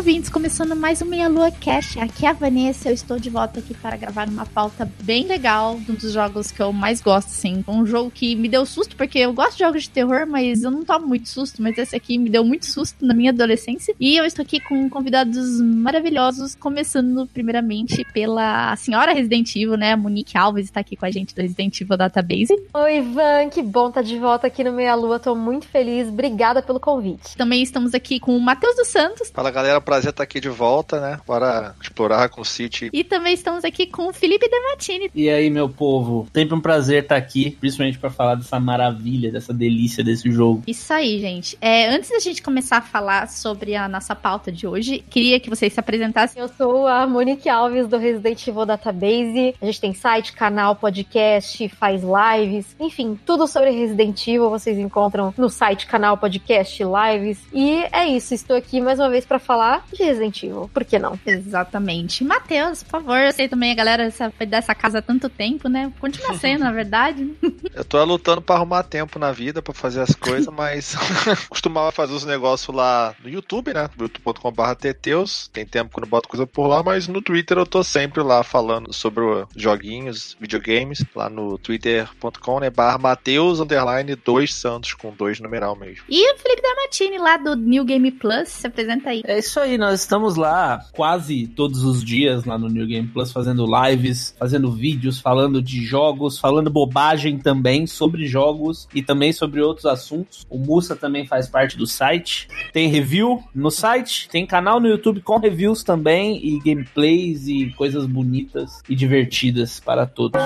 Ouvintes, começando mais um Meia Lua Cash. Aqui é a Vanessa, eu estou de volta aqui para gravar uma pauta bem legal, um dos jogos que eu mais gosto, assim. Um jogo que me deu susto, porque eu gosto de jogos de terror, mas eu não tomo muito susto, mas esse aqui me deu muito susto na minha adolescência. E eu estou aqui com convidados maravilhosos, começando primeiramente pela senhora Resident Evil, né? A Monique Alves está aqui com a gente do Resident Evil Database. Oi, Ivan, que bom estar tá de volta aqui no Meia Lua, tô muito feliz, obrigada pelo convite. Também estamos aqui com o Matheus dos Santos. Fala galera, prazer estar aqui de volta, né? Para explorar com o City. E também estamos aqui com o Felipe Dematini. E aí, meu povo? Sempre um prazer estar aqui, principalmente para falar dessa maravilha, dessa delícia desse jogo. Isso aí, gente. É, antes da gente começar a falar sobre a nossa pauta de hoje, queria que vocês se apresentassem. Eu sou a Monique Alves do Resident Evil Database. A gente tem site, canal, podcast, faz lives, enfim, tudo sobre Resident Evil vocês encontram no site, canal, podcast, lives. E é isso, estou aqui mais uma vez para falar de Resident Evil. Por que não? Exatamente. Matheus, por favor, eu sei também a galera foi dessa casa há tanto tempo, né? Continua sendo, na verdade. Eu tô lutando para arrumar tempo na vida para fazer as coisas, mas costumava fazer os negócios lá no YouTube, né? youtube.com.br Teteus. Tem tempo que eu não boto coisa por lá, mas no Twitter eu tô sempre lá falando sobre joguinhos, videogames, lá no twitter.com, né? Barra Mateus, underline, dois Santos, com dois numeral mesmo. E o Felipe Damatini lá do New Game Plus, se apresenta aí. É isso aí, nós estamos lá quase todos os dias lá no New Game Plus fazendo lives, fazendo vídeos, falando de jogos, falando bobagem também sobre jogos e também sobre outros assuntos. O Musa também faz parte do site. Tem review no site, tem canal no YouTube com reviews também e gameplays e coisas bonitas e divertidas para todos.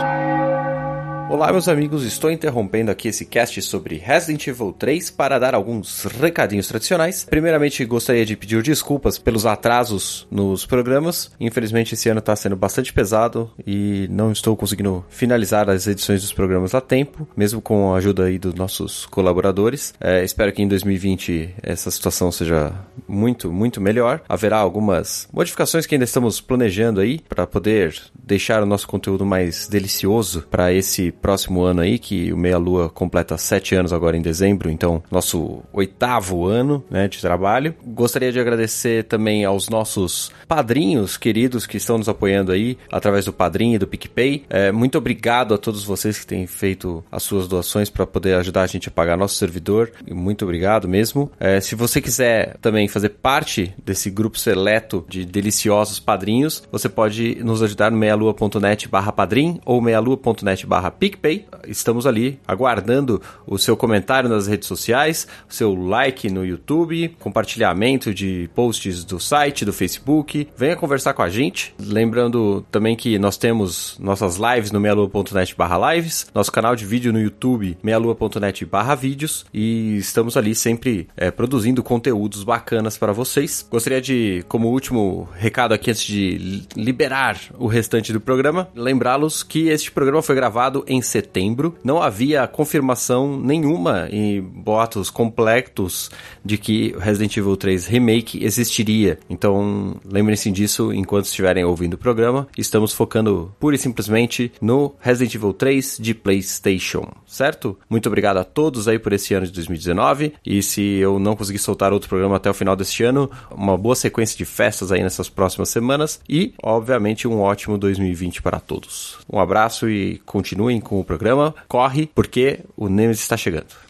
Olá, meus amigos, estou interrompendo aqui esse cast sobre Resident Evil 3 para dar alguns recadinhos tradicionais. Primeiramente, gostaria de pedir desculpas pelos atrasos nos programas. Infelizmente, esse ano está sendo bastante pesado e não estou conseguindo finalizar as edições dos programas a tempo, mesmo com a ajuda aí dos nossos colaboradores. É, espero que em 2020 essa situação seja muito, muito melhor. Haverá algumas modificações que ainda estamos planejando aí para poder deixar o nosso conteúdo mais delicioso para esse próximo ano aí, que o Meia Lua completa sete anos agora em dezembro, então nosso oitavo ano né, de trabalho. Gostaria de agradecer também aos nossos padrinhos queridos que estão nos apoiando aí através do Padrinho e do PicPay. É, muito obrigado a todos vocês que têm feito as suas doações para poder ajudar a gente a pagar nosso servidor. Muito obrigado mesmo. É, se você quiser também fazer parte desse grupo seleto de deliciosos padrinhos, você pode nos ajudar no meialua.net barra padrim ou meialua.net barra PicPay. Estamos ali aguardando o seu comentário nas redes sociais, o seu like no YouTube, compartilhamento de posts do site, do Facebook. Venha conversar com a gente. Lembrando também que nós temos nossas lives no meialua.net barra lives, nosso canal de vídeo no YouTube, meialua.net barra vídeos e estamos ali sempre é, produzindo conteúdos bacanas para vocês. Gostaria de, como último recado aqui antes de liberar o restante do programa, lembrá-los que este programa foi gravado em em setembro. Não havia confirmação nenhuma em boatos completos de que Resident Evil 3 Remake existiria. Então, lembrem-se disso enquanto estiverem ouvindo o programa. Estamos focando pura e simplesmente no Resident Evil 3 de PlayStation, certo? Muito obrigado a todos aí por esse ano de 2019. E se eu não conseguir soltar outro programa até o final deste ano, uma boa sequência de festas aí nessas próximas semanas e, obviamente, um ótimo 2020 para todos. Um abraço e continuem com o programa. Corre, porque o Nemesis está chegando.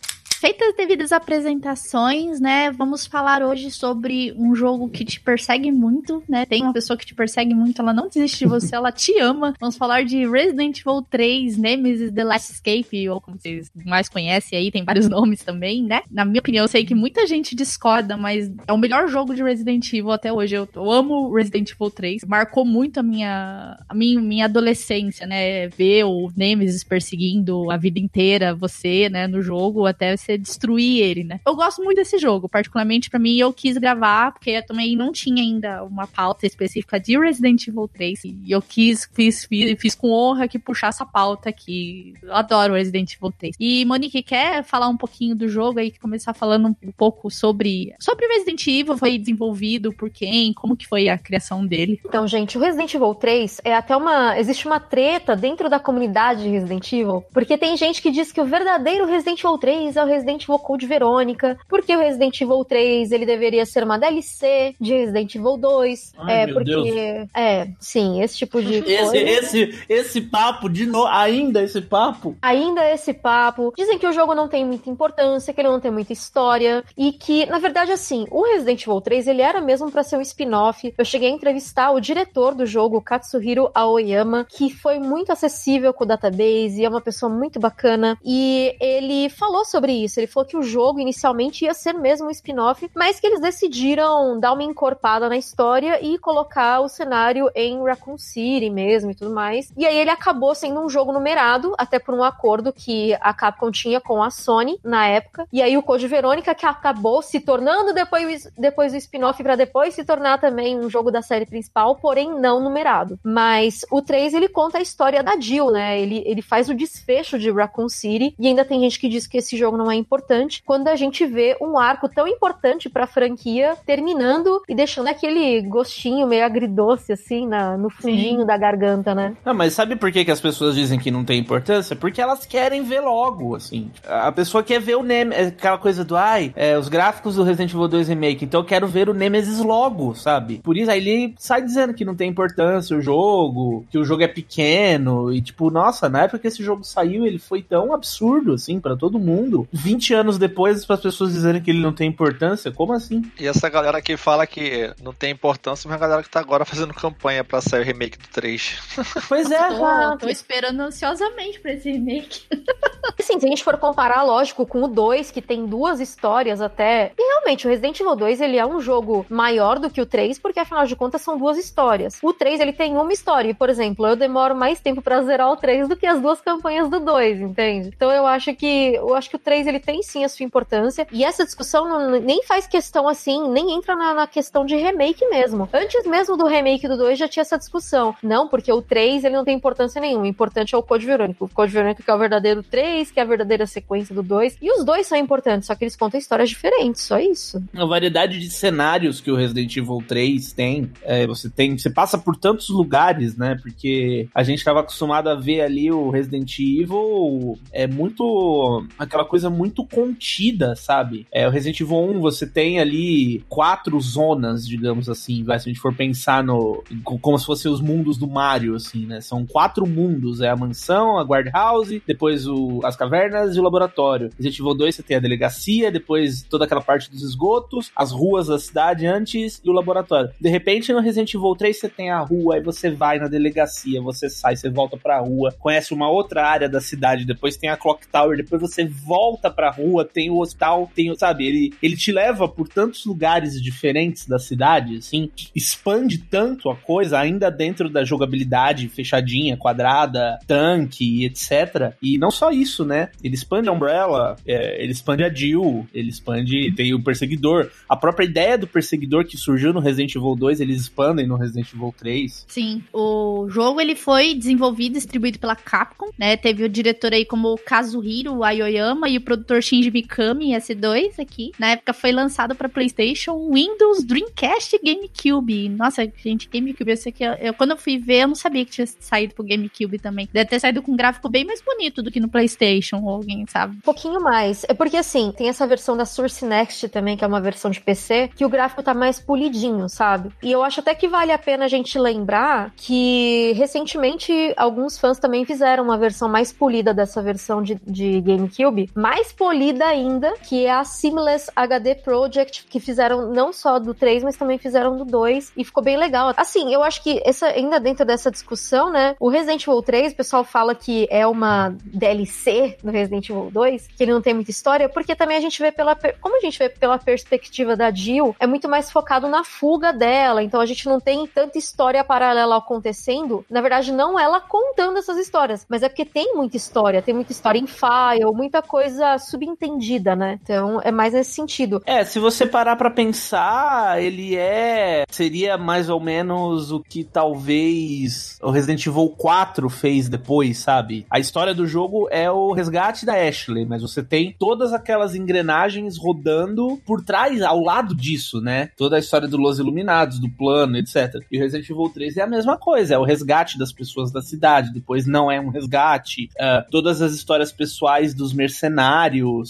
Feitas as devidas apresentações, né? Vamos falar hoje sobre um jogo que te persegue muito, né? Tem uma pessoa que te persegue muito, ela não desiste de você, ela te ama. Vamos falar de Resident Evil 3, Nemesis The Last Escape, ou como vocês mais conhecem aí, tem vários nomes também, né? Na minha opinião, eu sei que muita gente discorda, mas é o melhor jogo de Resident Evil até hoje. Eu, eu amo Resident Evil 3. Marcou muito a minha, a minha, minha adolescência, né? Ver o Nemesis perseguindo a vida inteira você, né, no jogo, até você destruir ele, né? Eu gosto muito desse jogo, particularmente para mim eu quis gravar, porque eu também não tinha ainda uma pauta específica de Resident Evil 3, e eu quis, fiz, fiz, fiz com honra que puxar essa pauta aqui. Eu adoro Resident Evil 3. E Monique, quer falar um pouquinho do jogo aí, começar falando um pouco sobre, sobre Resident Evil, foi desenvolvido por quem, como que foi a criação dele? Então, gente, o Resident Evil 3 é até uma, existe uma treta dentro da comunidade de Resident Evil, porque tem gente que diz que o verdadeiro Resident Evil 3 é o Resident Evil Code Verônica, porque o Resident Evil 3 ele deveria ser uma DLC de Resident Evil 2, Ai, é porque Deus. é, sim, esse tipo de Esse, esse, esse papo, de novo, ainda esse papo. Ainda esse papo. Dizem que o jogo não tem muita importância, que ele não tem muita história e que, na verdade, assim, o Resident Evil 3 ele era mesmo pra ser um spin-off. Eu cheguei a entrevistar o diretor do jogo, Katsuhiro Aoyama, que foi muito acessível com o database, é uma pessoa muito bacana e ele falou sobre isso. Ele falou que o jogo inicialmente ia ser mesmo um spin-off, mas que eles decidiram dar uma encorpada na história e colocar o cenário em Raccoon City mesmo e tudo mais. E aí ele acabou sendo um jogo numerado, até por um acordo que a Capcom tinha com a Sony na época. E aí o Code Verônica que acabou se tornando depois, depois o spin-off para depois se tornar também um jogo da série principal, porém não numerado. Mas o 3 ele conta a história da Jill, né? Ele, ele faz o desfecho de Raccoon City e ainda tem gente que diz que esse jogo não é importante quando a gente vê um arco tão importante pra franquia terminando e deixando aquele gostinho meio agridoce assim na, no fundinho da garganta, né? Não, mas sabe por que, que as pessoas dizem que não tem importância? Porque elas querem ver logo, assim. A pessoa quer ver o Nemesis, aquela coisa do, ai, é, os gráficos do Resident Evil 2 Remake, então eu quero ver o Nemesis logo, sabe? Por isso, aí ele sai dizendo que não tem importância o jogo, que o jogo é pequeno, e tipo, nossa, na época que esse jogo saiu, ele foi tão absurdo, assim, pra todo mundo. 20 anos depois, para as pessoas dizerem que ele não tem importância, como assim? E essa galera que fala que não tem importância, mas a galera que tá agora fazendo campanha pra sair o remake do 3. Pois é, Tô, tô esperando ansiosamente pra esse remake. Assim, se a gente for comparar, lógico, com o 2, que tem duas histórias até. E realmente, o Resident Evil 2 ele é um jogo maior do que o 3, porque afinal de contas são duas histórias. O 3 ele tem uma história. E, por exemplo, eu demoro mais tempo pra zerar o 3 do que as duas campanhas do 2, entende? Então eu acho que eu acho que o 3 ele tem sim a sua importância. E essa discussão não- nem faz questão assim, nem entra na, na questão de remake mesmo. Antes mesmo do remake do 2 já tinha essa discussão. Não, porque o 3 ele não tem importância nenhuma. O importante é o Code Verônica. O Code Verônica que é o verdadeiro 3, que é a verdadeira sequência do 2. E os dois são importantes, só que eles contam histórias diferentes, só isso. a variedade de cenários que o Resident Evil 3 tem. É, você tem, você passa por tantos lugares, né? Porque a gente estava acostumado a ver ali o Resident Evil é muito aquela coisa muito contida, sabe? É, o Resident Evil 1 você tem ali quatro zonas, digamos assim, vai, se a gente for pensar no co- como se fossem os mundos do Mario, assim, né? São quatro mundos, é a mansão, a guard house, depois o, as cavernas e o laboratório. Resident Evil 2 você tem a delegacia, depois toda aquela parte dos esgotos, as ruas da cidade antes e o laboratório. De repente no Resident Evil 3 você tem a rua, aí você vai na delegacia, você sai, você volta pra rua, conhece uma outra área da cidade, depois tem a Clock Tower, depois você volta pra rua, tem o hospital, tem, sabe, ele, ele te leva por tantos lugares diferentes da cidade, assim, expande tanto a coisa, ainda dentro da jogabilidade fechadinha, quadrada, tanque, etc. E não só isso, né? Ele expande a Umbrella, é, ele expande a Jill, ele expande, tem o Perseguidor. A própria ideia do Perseguidor que surgiu no Resident Evil 2, eles expandem no Resident Evil 3. Sim, o jogo ele foi desenvolvido e distribuído pela Capcom, né? Teve o diretor aí como Kazuhiro Aoyama e o produtor Shinji Mikami S2 aqui. Na época foi lançado para PlayStation, Windows, Dreamcast e GameCube. Nossa, gente, GameCube, eu sei que eu, eu- quando eu fui ver, eu não sabia que tinha saído pro GameCube também. Deve ter saído com um gráfico bem mais bonito do que no PlayStation, ou alguém sabe. Um pouquinho mais. É porque assim, tem essa versão da Source Next também, que é uma versão de PC, que o gráfico tá mais polidinho, sabe? E eu acho até que vale a pena a gente lembrar que recentemente alguns fãs também fizeram uma versão mais polida dessa versão de, de GameCube, mais polida ainda, que é a Seamless HD Project, que fizeram não só do 3, mas também fizeram do 2, e ficou bem legal. Assim, eu acho que essa, ainda dentro dessa discussão, né, o Resident Evil 3, o pessoal fala que é uma DLC do Resident Evil 2, que ele não tem muita história, porque também a gente vê pela, como a gente vê pela perspectiva da Jill, é muito mais focado na fuga dela, então a gente não tem tanta história paralela acontecendo, na verdade não ela contando essas histórias, mas é porque tem muita história, tem muita história em file, muita coisa subentendida, né? Então é mais nesse sentido. É, se você parar para pensar, ele é seria mais ou menos o que talvez o Resident Evil 4 fez depois, sabe? A história do jogo é o resgate da Ashley, mas você tem todas aquelas engrenagens rodando por trás, ao lado disso, né? Toda a história do Los Iluminados, do plano, etc. E o Resident Evil 3 é a mesma coisa, é o resgate das pessoas da cidade, depois não é um resgate, uh, todas as histórias pessoais dos mercenários,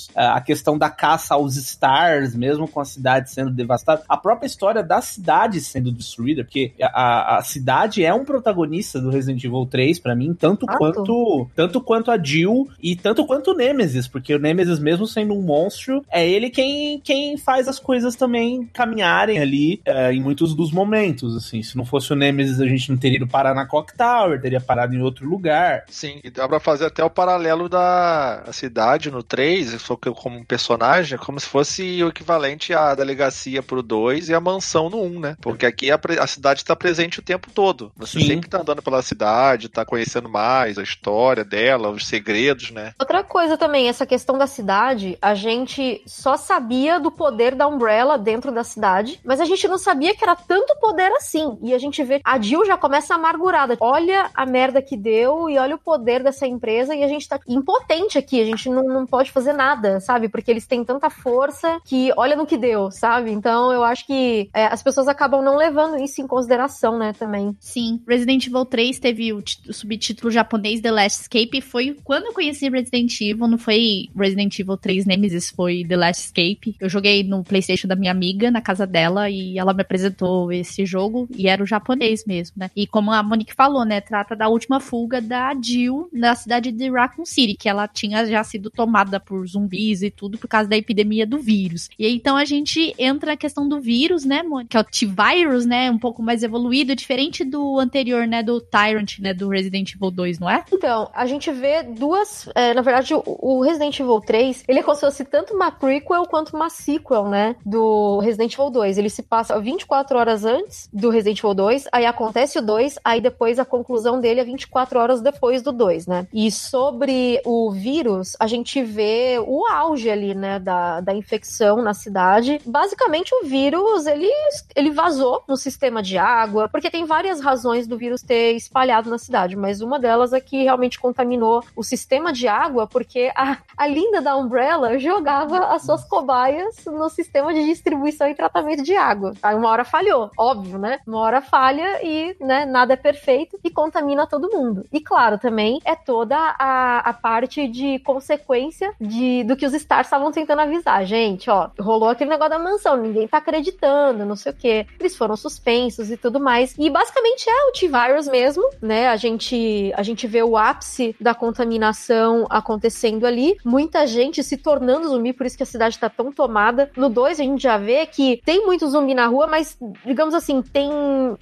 uh, a questão da caça aos stars, mesmo com a cidade sendo devastada, a própria história da cidade sendo destruída, porque a, a cidade é um protagonista do Resident Evil 3 para mim, tanto ah, quanto tanto quanto a Jill e tanto quanto o Nemesis, porque o Nemesis mesmo sendo um monstro, é ele quem, quem faz as coisas também caminharem ali uh, em muitos dos momentos, assim, se não fosse o Nemesis a gente não teria ido parar na Clock Tower, teria parado em outro lugar. Sim, e dá pra fazer até o paralelo da cidade no 3, só que como personagem, como se fosse o equivalente à delegacia pro 2 e a mansão no 1, né? Porque aqui a, a cidade tá presente o tempo todo. Você Sim. sempre tá andando pela cidade, tá conhecendo mais a história dela, os segredos, né? Outra coisa também, essa questão da cidade, a gente só sabia do poder da Umbrella dentro da cidade, mas a gente não sabia que era tanto poder assim. E a gente vê a Jill já começa amargurada. Olha a merda que deu e olha o poder dessa empresa e a gente tá impotente aqui, a gente não, não pode fazer nada, sabe? Porque eles têm tanta força que olha no que deu, sabe? Então eu acho que é, as pessoas acabam não levando isso em consideração, né, também. Sim, Resident Evil 3 teve o, o subtítulo japonês The Last Escape, foi quando eu conheci Resident Evil, não foi Resident Evil 3 Nemesis, foi The Last Escape. Eu joguei no PlayStation da minha amiga, na casa dela, e ela me apresentou esse jogo, e era o japonês mesmo, né? E como a Monique falou, né, trata da última fuga da Jill na cidade de Raccoon City, que ela tinha já sido tomada por zumbis e tudo por causa da epidemia do vírus. E aí, então a gente entra na questão do vírus, né, Monique? Que é o T-Virus, né, um pouco mais evoluído, diferente do anterior, né, do Tyrant, né, do Resident Evil 2, não é? Então, a gente vê duas, é, na verdade, o, o Resident Evil 3, ele é como se fosse tanto uma prequel quanto uma sequel, né, do Resident Evil 2. Ele se passa 24 horas antes do Resident Evil 2, aí acontece o 2, aí depois a conclusão dele é 24 horas depois do 2, né? E sobre o vírus, a gente vê o auge ali, né, da, da infecção na cidade. Basicamente, o vírus, ele, ele vazou no sistema de água, porque tem várias razões do vírus ter espalhado na cidade, mas uma delas é que realmente contaminou o sistema de água, porque a, a linda da Umbrella jogava as suas cobaias no sistema de distribuição e tratamento de água. Aí uma hora falhou, óbvio, né? Uma hora falha e, né, nada é perfeito e contamina todo mundo. E claro, também é toda a, a parte de consequência de, do que os Stars estavam tentando avisar. Gente, ó, rolou aquele negócio da mansão, ninguém tá acreditando, não sei o quê. Eles foram suspensos e tudo mais. E basicamente é o T-Virus mesmo, né? A gente, a gente vê o ápice da contaminação acontecendo ali. Muita gente se tornando zumbi, por isso que a cidade tá tão tomada. No 2, a gente já vê que tem muito zumbi na rua, mas, digamos assim, tem,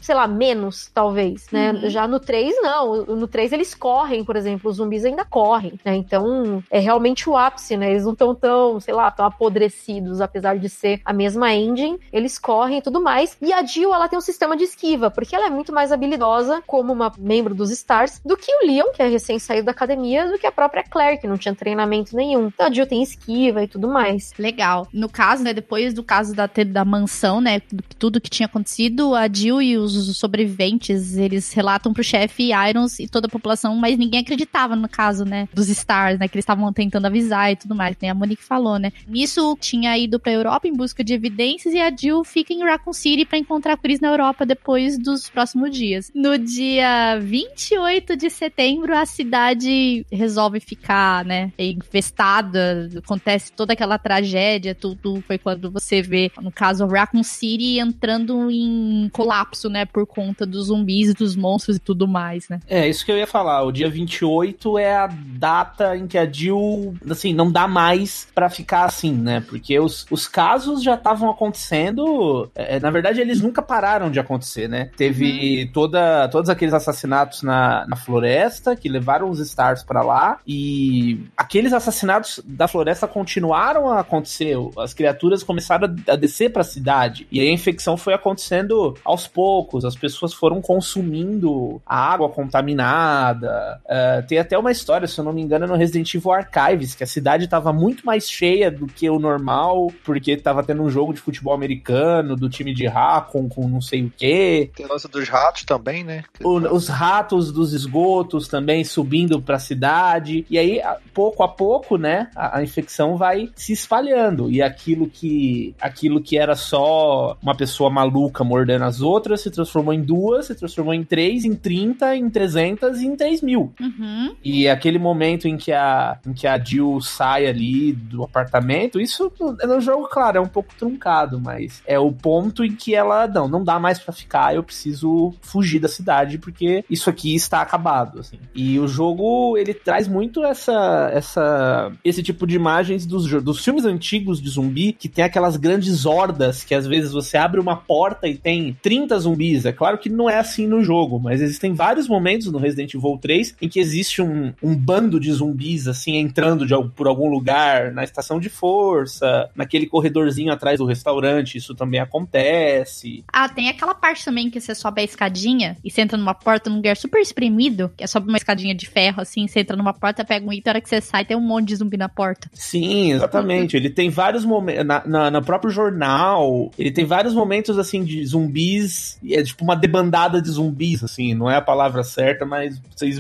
sei lá, menos, talvez, né? Uhum. Já no 3, não. No 3, eles correm, por exemplo. Os zumbis ainda correm, né? Então, é realmente o ápice, né? Eles não estão tão, sei lá, tão apodrecidos, apesar de ser a mesma engine. Eles correm e tudo mais. E a Jill, ela tem um sistema de esquiva, porque ela é muito mais habilidosa como uma membro dos Stars do que o Leon, que é recém saído da academia, do que a própria Claire, que não tinha treinamento nenhum. Então a Jill tem esquiva e tudo mais. Legal. No caso, né, depois do caso da, da mansão, né, tudo que tinha acontecido, a Jill e os sobreviventes, eles relatam pro chefe Irons e toda a população, mas ninguém acreditava no caso, né, dos Stars, né, que eles estavam tentando avisar e tudo mais, nem a Monique falou, né. Nisso, tinha ido pra Europa em busca de evidências e a Jill fica em Raccoon City pra encontrar a Chris na Europa depois dos próximos dias. No dia 28 de setembro, a cidade resolve ficar, né, infestada, acontece toda aquela tragédia, tudo foi quando você vê, no caso, Raccoon City entrando em colapso, né, por conta dos zumbis, dos monstros e tudo mais, né. É, isso que eu ia falar, o dia 28 é a data em que a Jill assim, não dá mais para ficar assim, né? Porque os, os casos já estavam acontecendo, é, na verdade eles nunca pararam de acontecer, né? Teve uhum. toda, todos aqueles assassinatos na, na floresta que levaram os Stars para lá e aqueles assassinatos da floresta continuaram a acontecer, as criaturas começaram a descer para a cidade e a infecção foi acontecendo aos poucos, as pessoas foram consumindo a água contaminada. Uh, tem até uma história, se eu não me engano, no Resident Evil Archives, que a cidade estava muito mais cheia do que o normal, porque estava tendo um jogo de futebol americano, do time de Raccoon com não sei o quê. Tem lance dos ratos também, né? O, os ratos dos esgotos também subindo para a cidade. E aí, pouco a pouco, né, a, a, infecção vai se espalhando. E aquilo que aquilo que era só uma pessoa maluca mordendo as outras se transformou em duas, se transformou em três, em 30, em 300 e em 3 mil. Uhum. E aquele momento em que a, em que a Jill sai ali do apartamento, isso no jogo, claro, é um pouco truncado, mas é o ponto em que ela, não, não dá mais para ficar, eu preciso fugir da cidade porque isso aqui está acabado, assim. E o jogo, ele traz muito essa, essa esse tipo de imagens dos, dos filmes antigos de zumbi, que tem aquelas grandes hordas que às vezes você abre uma porta e tem 30 zumbis. É claro que não é assim no jogo, mas existem vários momentos no Resident Evil 3 em que existe um, um bando de zumbis, assim, entrando de, por algum lugar, na estação de força, naquele corredorzinho atrás do restaurante, isso também acontece. Ah, tem aquela parte também que você sobe a escadinha e você entra numa porta num lugar super espremido, que é sobe uma escadinha de ferro, assim, você entra numa porta, pega um item, a hora que você sai, tem um monte de zumbi na porta. Sim, exatamente. ele tem vários momentos. Na, na, no próprio jornal, ele tem vários momentos, assim, de zumbis. É tipo uma debandada de zumbis, assim. Não é a palavra certa, mas vocês,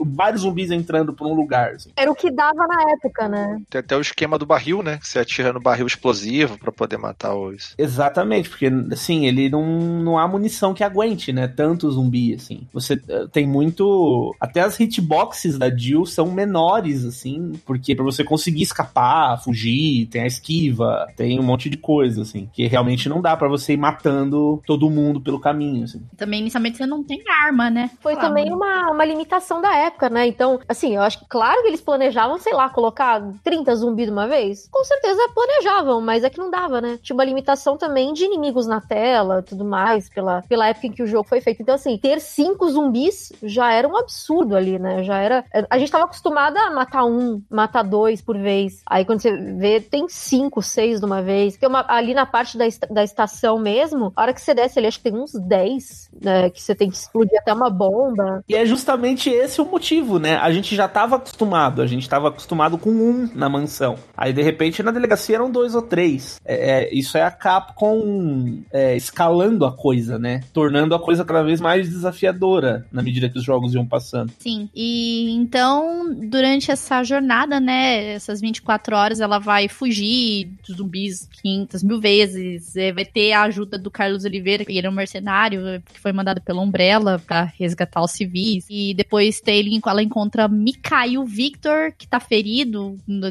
vários zumbis entrando por um lugar. Assim. Era o que dava na época, né? Tem até o esquema do barril, né? Você atira no barril explosivo para poder matar os. Exatamente, porque, assim, ele não, não há munição que aguente, né? Tanto zumbi, assim. Você eh, tem muito. Até as hitboxes da Jill são menores, assim, porque para você conseguir escapar, fugir, tem a esquiva, tem um monte de coisa, assim, que realmente não dá para você ir matando todo mundo pelo caminho, assim. Também, inicialmente, você não tem arma, né? Foi claro. também uma, uma limitação da época, né? Então, assim, eu acho que, claro que eles planejavam, sei lá, colocar 30 zumbis de uma vez. Com certeza planejavam, mas é que não dava, né? Tinha uma limitação também de inimigos na tela, tudo mais, pela, pela época em que o jogo foi feito. Então, assim, ter cinco zumbis já era um absurdo ali, né? Já era. A gente tava acostumada a matar um, matar dois por vez. Aí quando você vê, tem cinco, seis de uma vez. Porque uma, ali na parte da, da estação mesmo, a hora que você desce ali, acho que tem uns 10, né? Que você tem que explodir até uma bomba. E é justamente esse o motivo, né? A gente já tava acostumado, a gente tava acostumado com um na mansão. Aí de repente na delegacia eram dois ou três. É, é, isso é a Capcom é, escalando a coisa, né? Tornando a coisa cada vez mais desafiadora na medida que os jogos iam passando. Sim. E então, durante essa jornada, né? Essas 24 horas, ela vai fugir dos zumbis 500 mil vezes. É, vai ter a ajuda do Carlos Oliveira, que ele é um mercenário, que foi mandado pela Umbrella para resgatar os civis. E depois tem, ela encontra Mikhail Victor, que tá ferido,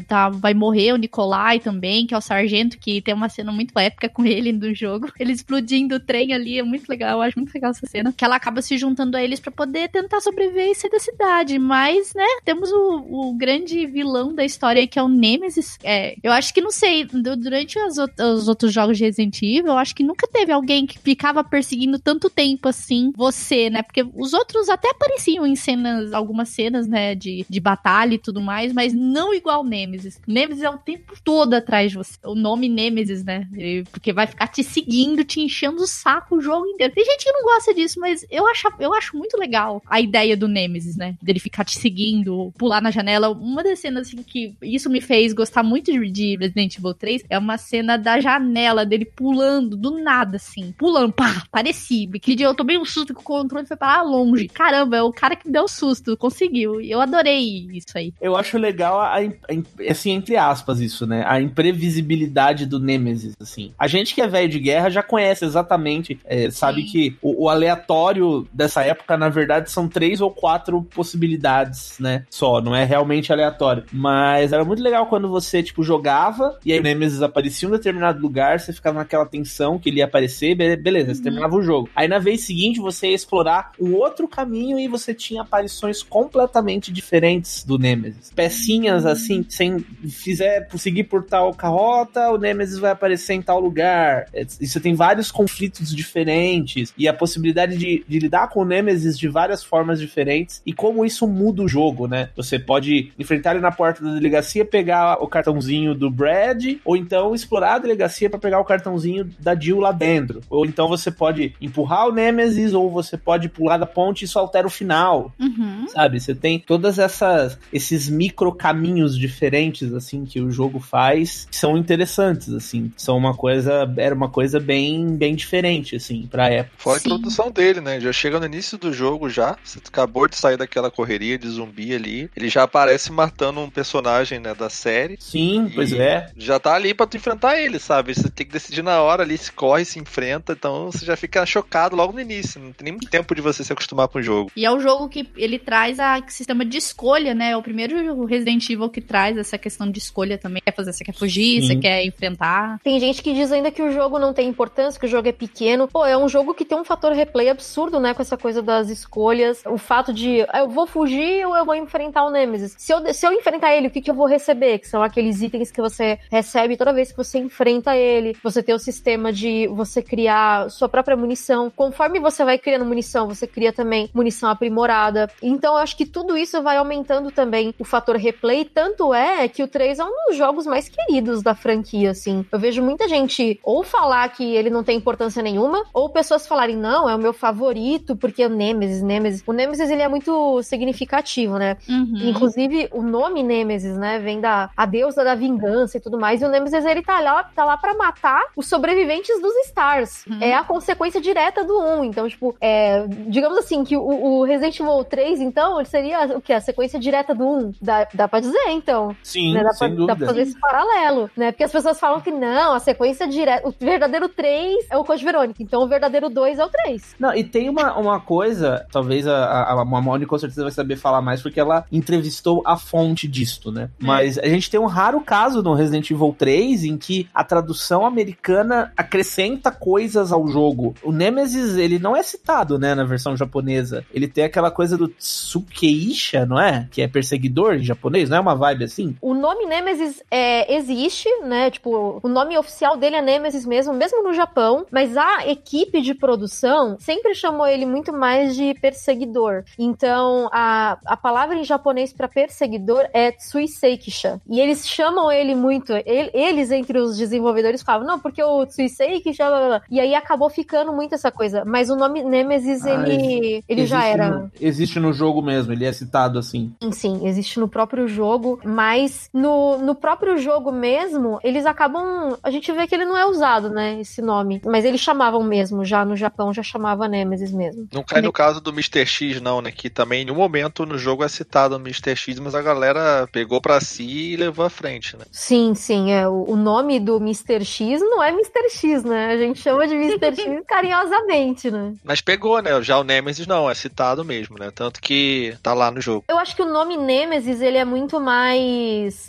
tá, vai morrer, o Nikolai também, que é o sargento, que tem uma cena muito épica com ele no jogo. Ele explodindo o trem ali, é muito legal, eu acho muito legal essa cena. Que ela acaba se juntando a eles para poder tentar sobreviver e sair da cidade. Mas, né, temos o, o grande vilão da história que é o Nemesis. É, eu acho que, não sei, durante as, os outros jogos de Resident Evil, eu acho que nunca teve alguém que ficava perseguindo tanto tempo assim você, né? Porque os outros até apareciam em cenas, algumas cenas, né, de, de batalha e tudo mais, mas não igual Nemesis. Nemesis é o tempo todo atrás de você. O nome Nemesis, né? Porque vai ficar te seguindo, te enchendo o saco o jogo inteiro. Tem gente que não gosta disso, mas eu acho, eu acho muito legal a ideia do Nemesis, né? Dele ficar te seguindo, pular na janela. Uma das cenas assim, que isso me fez gostar muito de Resident Evil 3 é uma cena da janela dele pulando do nada, assim. Pulando, pá, parecia. Aquele dia eu tomei um susto que o controle foi parar longe. Caramba, é o cara que me deu susto, conseguiu. Eu adorei isso aí. Eu acho legal, a, a, assim, entre aspas, isso, né? A imprevisibilidade do Nemesis, assim. A gente que é velho de guerra já conhece exatamente, é, sabe Sim. que o, o, aleatório dessa época, na verdade, são três ou quatro possibilidades, né? Só, não é realmente aleatório. Mas era muito legal quando você, tipo, jogava e aí o Nemesis aparecia em um determinado lugar, você ficava naquela tensão que ele ia aparecer, beleza, você uhum. terminava o jogo. Aí na vez seguinte você ia explorar um outro caminho e você tinha aparições completamente diferentes do Nemesis. Pecinhas, às assim, sem fizer seguir por tal carrota, o Nemesis vai aparecer em tal lugar. É, você tem vários conflitos diferentes e a possibilidade de, de lidar com o Nemesis de várias formas diferentes e como isso muda o jogo, né? Você pode enfrentar ele na porta da delegacia, pegar o cartãozinho do Brad, ou então explorar a delegacia para pegar o cartãozinho da Jill lá dentro. Ou então você pode empurrar o Nemesis, ou você pode pular da ponte e isso altera o final Uhum. sabe? Você tem todas essas esses micro caminhos diferentes assim que o jogo faz, que são interessantes assim, são uma coisa era uma coisa bem bem diferente assim para época. Fora Sim. a introdução dele, né? Já chega no início do jogo já. Você acabou de sair daquela correria de zumbi ali. Ele já aparece matando um personagem, né, da série. Sim, pois é. Já tá ali pra tu enfrentar ele, sabe? Você tem que decidir na hora ali, se corre, se enfrenta. Então você já fica chocado logo no início. Não tem nem tempo de você se acostumar com o jogo. E é o jogo que ele traz a sistema de escolha, né? É o primeiro Resident Evil que traz essa questão de escolha também. Quer fazer, você quer fugir, Sim. você quer enfrentar. Tem gente que diz ainda que o jogo não tem importância, que o jogo é pequeno. Pô, é um jogo que tem um fator replay absurdo, né? Com essa coisa das escolhas. O fato de ah, eu vou fugir ou eu vou enfrentar o Nemesis. Se eu, se eu enfrentar ele, o que, que eu vou receber? Que são aqueles itens que você recebe toda vez que você enfrenta ele. Você tem o sistema de você criar sua própria munição. Conforme você vai criando munição, você cria também munição aprimorada. Então eu acho que tudo isso vai aumentando também o fator replay. Tanto é que o 3 é um dos jogos mais queridos da franquia, assim. Eu vejo muita gente ou falar que ele não tem importância nenhuma, ou pessoas falarem, não, é o meu favorito, porque é o Nemesis, Nemesis. O Nemesis, ele é muito significativo, né? Uhum. Inclusive, o nome Nemesis, né, vem da a deusa da vingança e tudo mais. E o Nemesis, ele tá lá, tá lá pra matar os sobreviventes dos Stars. Uhum. É a consequência direta do 1. Então, tipo, é, digamos assim, que o, o Resident Evil 3, então, ele seria o que? A sequência direta do 1. Dá, dá pra dizer, então. Sim, Né? Dá, pra, dá pra fazer esse paralelo, né? Porque as pessoas falam que não, a sequência direta. O verdadeiro 3 é o Code Verônica, então o verdadeiro 2 é o 3. Não, e tem uma, uma coisa, talvez a, a, a Mamone com certeza vai saber falar mais, porque ela entrevistou a fonte disto, né? Mas a gente tem um raro caso no Resident Evil 3 em que a tradução americana acrescenta coisas ao jogo. O Nemesis, ele não é citado, né, na versão japonesa. Ele tem aquela coisa do Tsukeisha, não é? Que é perseguidor em japonês, não é uma vibe assim? O nome Nemesis é, existe, né? Tipo, o nome oficial dele é Nemesis mesmo, mesmo no Japão, mas a equipe de produção sempre chamou ele muito mais de perseguidor. Então, a, a palavra em japonês para perseguidor é Tsuiseikisha. E eles chamam ele muito, ele- eles entre os desenvolvedores falavam, não, porque o Tsuiseikisha, blá, blá, blá. e aí acabou ficando muito essa coisa. Mas o nome Nemesis, Ah, ele, ele já era. no- existe no jogo mesmo, ele é citado assim. Sim, sim, existe no próprio jogo, mas no, no próprio jogo mesmo, eles acabam. A gente vê que ele não é usado, né? Esse nome. Mas eles chamavam mesmo, já no Japão já chamava Nemesis mesmo. Não cai no caso do Mr. X, não, né? Que também em um momento no jogo é citado o Mr. X, mas a galera pegou pra si e levou à frente, né? Sim, sim, é. O, o nome do Mr. X não é Mr. X, né? A gente chama de Mr. X carinhosamente, né? Mas pegou, né? Já o Nemesis não, é citado mesmo, né? Tanto que tá lá no jogo. Eu acho que o nome Nemesis ele é muito mais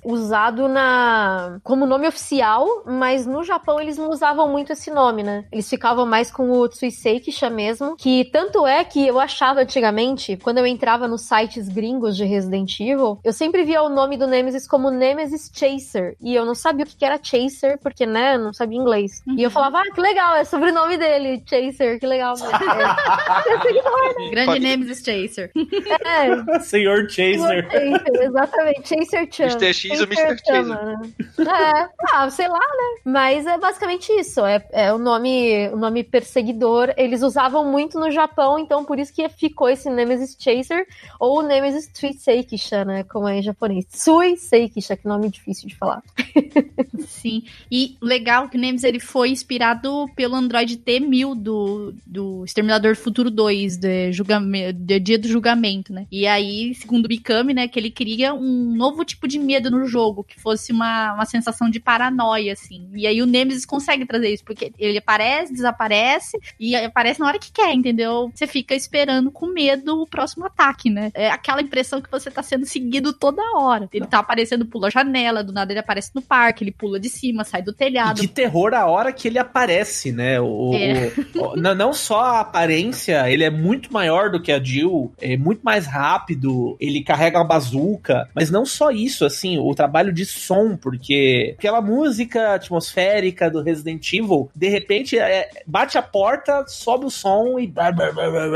usado na como nome oficial, mas no Japão eles não usavam muito esse nome, né? Eles ficavam mais com o Tsuiseikisha mesmo, que tanto é que eu achava antigamente, quando eu entrava nos sites gringos de Resident Evil, eu sempre via o nome do Nemesis como Nemesis Chaser, e eu não sabia o que era Chaser, porque, né, eu não sabia inglês. E eu falava, ah, que legal, é sobrenome dele, Chaser, que legal. Grande Pode- Nemesis Chaser. é, Senhor Chaser. Chaser, exatamente, Chaser Chan. Mr. X ou Mr. Chama, né? É, ah, sei lá, né? Mas é basicamente isso. É, é o nome, o nome perseguidor. Eles usavam muito no Japão, então por isso que ficou esse Nemesis Chaser ou Nemesis Tsuiseikisha, né? Como é em japonês. Tsuiseikisha, que nome difícil de falar. Sim. E legal que o Nemesis ele foi inspirado pelo Android T-1000 do, do Exterminador Futuro 2, de, julgame- de Dia do Julgamento, né? E aí, segundo o Mikami, né, que ele queria um novo tipo de medo no jogo, que fosse uma, uma sensação de paranoia, assim. E aí o Nemesis consegue trazer isso, porque ele aparece, desaparece, e aparece na hora que quer, entendeu? Você fica esperando com medo o próximo ataque, né? É aquela impressão que você tá sendo seguido toda hora. Ele tá aparecendo, pula a janela, do nada ele aparece no parque, ele pula de cima, sai do E telhado. de terror a hora que ele aparece, né? O, É. o- o- não, não só a aparência, ele é muito maior do que a Jill, é muito mais rápido, ele carrega a bazuca, mas não só isso, assim, o trabalho de som, porque aquela música atmosférica do Resident Evil, de repente, é, bate a porta, sobe o som e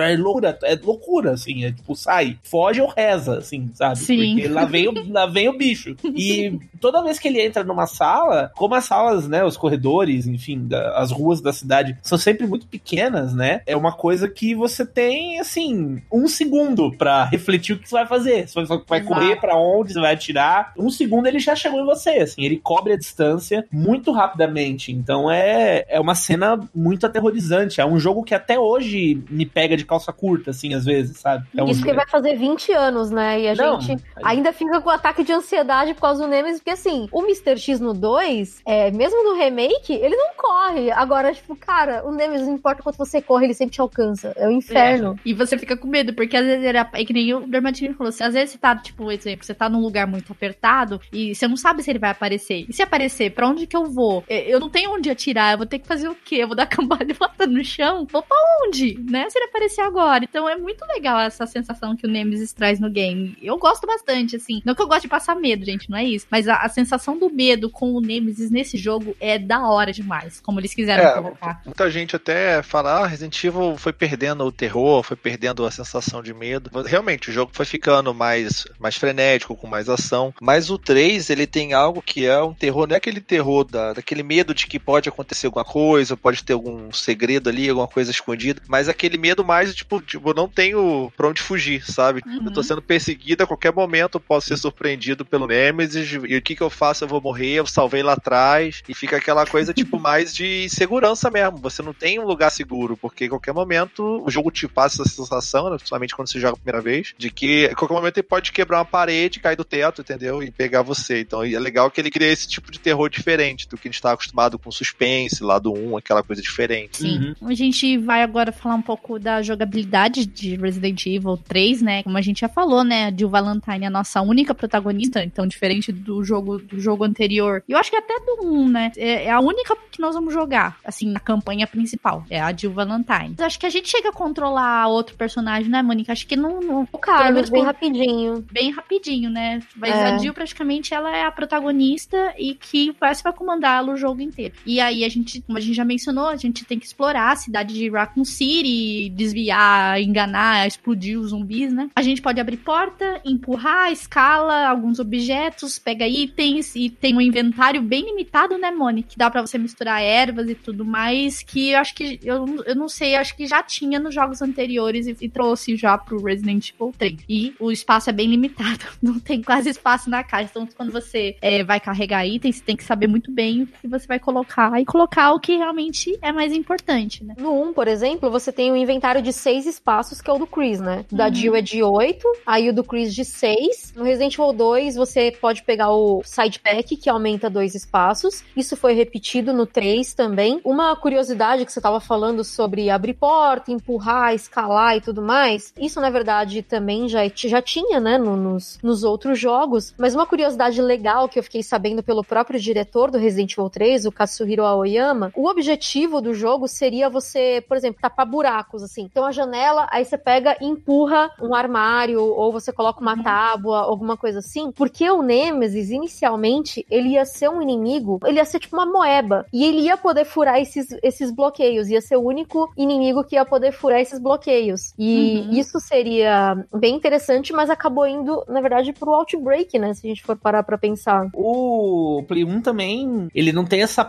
é loucura, é loucura, assim, é tipo, sai, foge ou reza, assim, sabe? Sim. Porque lá vem, o, lá vem o bicho. E toda vez que ele entra numa sala, como as salas, né, os corredores, enfim, da, as ruas da cidade são sempre muito pequenas, né? É uma coisa que você tem, assim, um segundo para refletir o que você vai fazer. Você vai correr para onde, você vai atirar. Um segundo ele já chegou em você, assim, ele cobre a distância muito rapidamente. Então é, é uma cena muito aterrorizante. É um jogo que até hoje me pega de calça curta, assim, às vezes, sabe? É um Isso que vai fazer 20 anos, né? E a Não, gente ainda fica com ataque de ansiedade por causa do Nemesis, porque assim, o Mr. X no 2, é, mesmo no remake, ele não corre. Agora, tipo, cara, o Nemesis, não importa quanto você corre, ele sempre te alcança. É o inferno. E você fica com medo, porque às vezes era. É que nem o Dermatino falou, se às vezes você tá, tipo, por exemplo, você tá num lugar muito apertado e você não sabe se ele vai aparecer. E se aparecer, pra onde que eu vou? É, Eu não tenho onde atirar, eu vou ter que fazer o quê? Eu vou dar cambalhota no chão? Vou pra onde? Né? Se ele aparecer agora. Então é muito legal essa sensação que o Nemesis traz no game. Eu gosto bastante, assim. Não que eu gosto de passar medo, gente, não é isso. Mas a, a sensação do medo com o Nemesis nesse jogo é da hora demais. Como eles quiseram É, colocar. Muita gente até fala, ah, Resident Evil foi perdendo o terror, foi perdendo a sensação de medo. Realmente, o jogo foi ficando mais, mais frenético, com mais ação. Mas o 3, ele tem algo que é um terror, não é aquele terror da, daquele medo de que pode acontecer alguma coisa, pode ter algum segredo ali, alguma coisa escondida, mas aquele medo mais, tipo, tipo eu não tenho pra onde fugir, sabe? Uhum. Eu tô sendo perseguido a qualquer momento, eu posso ser surpreendido pelo Nemesis, e o que que eu faço? Eu vou morrer, eu salvei lá atrás, e fica aquela coisa, tipo, mais de segurança mesmo. Você não tem um lugar seguro, porque a qualquer momento o jogo te passa essa sensação, né, principalmente quando você joga a primeira vez, de que a qualquer momento ele pode quebrar uma parede, cair do teto, entendeu? E pegar você. Então é legal que ele cria esse tipo de terror diferente do que a gente tá acostumado com suspense, lá do 1, aquela coisa diferente. Sim. A gente vai agora falar um pouco da jogabilidade de Resident Evil 3, né? Como a gente já falou, né? A Jill Valentine é a nossa única protagonista, então diferente do jogo do jogo anterior. E eu acho que até do 1, né? É, é a única que nós vamos jogar, assim, na campanha principal. É a Jill Valentine. Mas acho que a gente chega a controlar outro personagem, né, Mônica? Acho que não. não O Carlos, bem com- rapidinho. bem rapidinho, né? Mas É. a Jill praticamente ela é a protagonista e que parece vai comandar o jogo inteiro. E aí a gente, como a gente já mencionou, a gente tem que explorar a cidade de Raccoon City, desviar, enganar, explodir os zumbis, né? A gente pode abrir porta, empurrar, escala alguns objetos, pega itens e tem um inventário bem limitado, né, Moni? Que dá pra você misturar ervas e tudo mais, que eu acho que eu, eu não sei, acho que já tinha nos jogos anteriores e, e trouxe já pro Resident Evil 3. E o espaço é bem limitado, não tem quase espaço na caixa. Então, quando você é, vai carregar itens, você tem que saber muito bem o que você vai colocar e colocar o que realmente é mais importante, né? No 1, por exemplo, você tem um inventário de seis espaços, que é o do Chris, né? O Da Uhum. Jill é de 8, aí o do Chris de 6. No Resident Evil 2, você pode pegar o Side Pack, que aumenta dois espaços. Isso foi repetido no 3 também. Uma curiosidade que você tava falando sobre abrir porta, empurrar, escalar e tudo mais. Isso, na verdade, também já, já tinha, né, no- nos, nos outros jogos. Mas uma curiosidade legal que eu fiquei sabendo pelo próprio diretor do Resident Evil 3, o Katsuhiro Aoyama, o objetivo do jogo seria você, por exemplo, tapar buracos, assim. Então a janela, aí você pega e empurra um armário, ou você coloca uma Uhum. tábua, alguma coisa assim. Porque o Nemesis, inicialmente, ele ia ser um inimigo, ele ia ser tipo uma moeba. E ele ia poder furar esses, esses bloqueios, ia ser o único inimigo que ia poder furar esses bloqueios. E Uhum. isso seria bem interessante, mas acabou indo, na verdade, pro Outbreak, né? Se a gente for parar pra pensar. O Play 1 também, ele não tem essa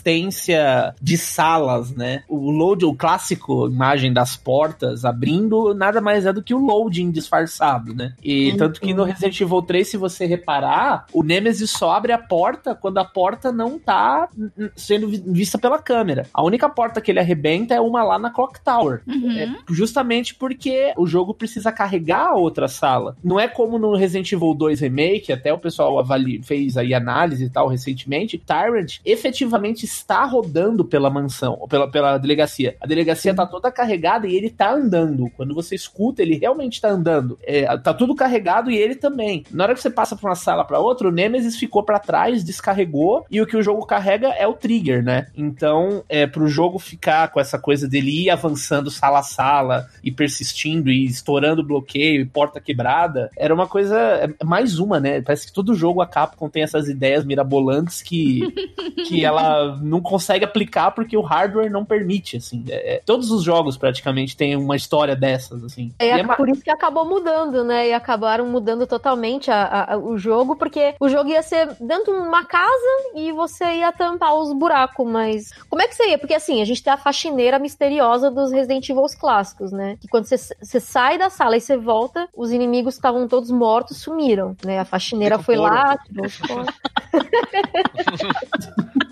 persistência de salas, né? O load, o clássico imagem das portas abrindo, nada mais é do que o loading disfarçado, né? E Uhum. tanto que no Resident Evil 3, se você reparar, o Nemesis só abre a porta quando a porta não tá sendo vi- vista pela câmera. A única porta que ele arrebenta é uma lá na Clock Tower. Uhum. É justamente porque o jogo precisa carregar a outra sala. Não é como no Resident Evil 2 Remake, até o pessoal avali, fez aí análise e tal recentemente. Tyrant efetivamente está rodando pela mansão, ou pela, pela delegacia. A delegacia tá toda carregada e ele tá andando. Quando você escuta, ele realmente tá andando. É, tá tudo carregado e ele também. Na hora que você passa pra uma sala pra outra, o Nemesis ficou pra trás, descarregou, e o que o jogo carrega é o trigger, né? Então, é pro jogo ficar com essa coisa dele ir avançando sala a sala e persistindo e estourando bloqueio e porta quebrada, era uma coisa é mais uma, né? Parece que todo jogo a Capcom tem essas ideias mirabolantes que, que ela não consegue aplicar porque o hardware não permite, assim. É, é todos os jogos praticamente têm uma história dessas, assim. É, é por isso que acabou mudando, né? E acabaram mudando totalmente a, a, o jogo, porque o jogo ia ser dentro de uma casa e você ia tampar os buracos, mas como é que você ia? Porque assim, a gente tem a faxineira misteriosa dos Resident Evil clássicos, né? Que quando você, você sai da sala e você volta, os inimigos estavam todos mortos, sumiram, né? A faxineira foi lá, tirou os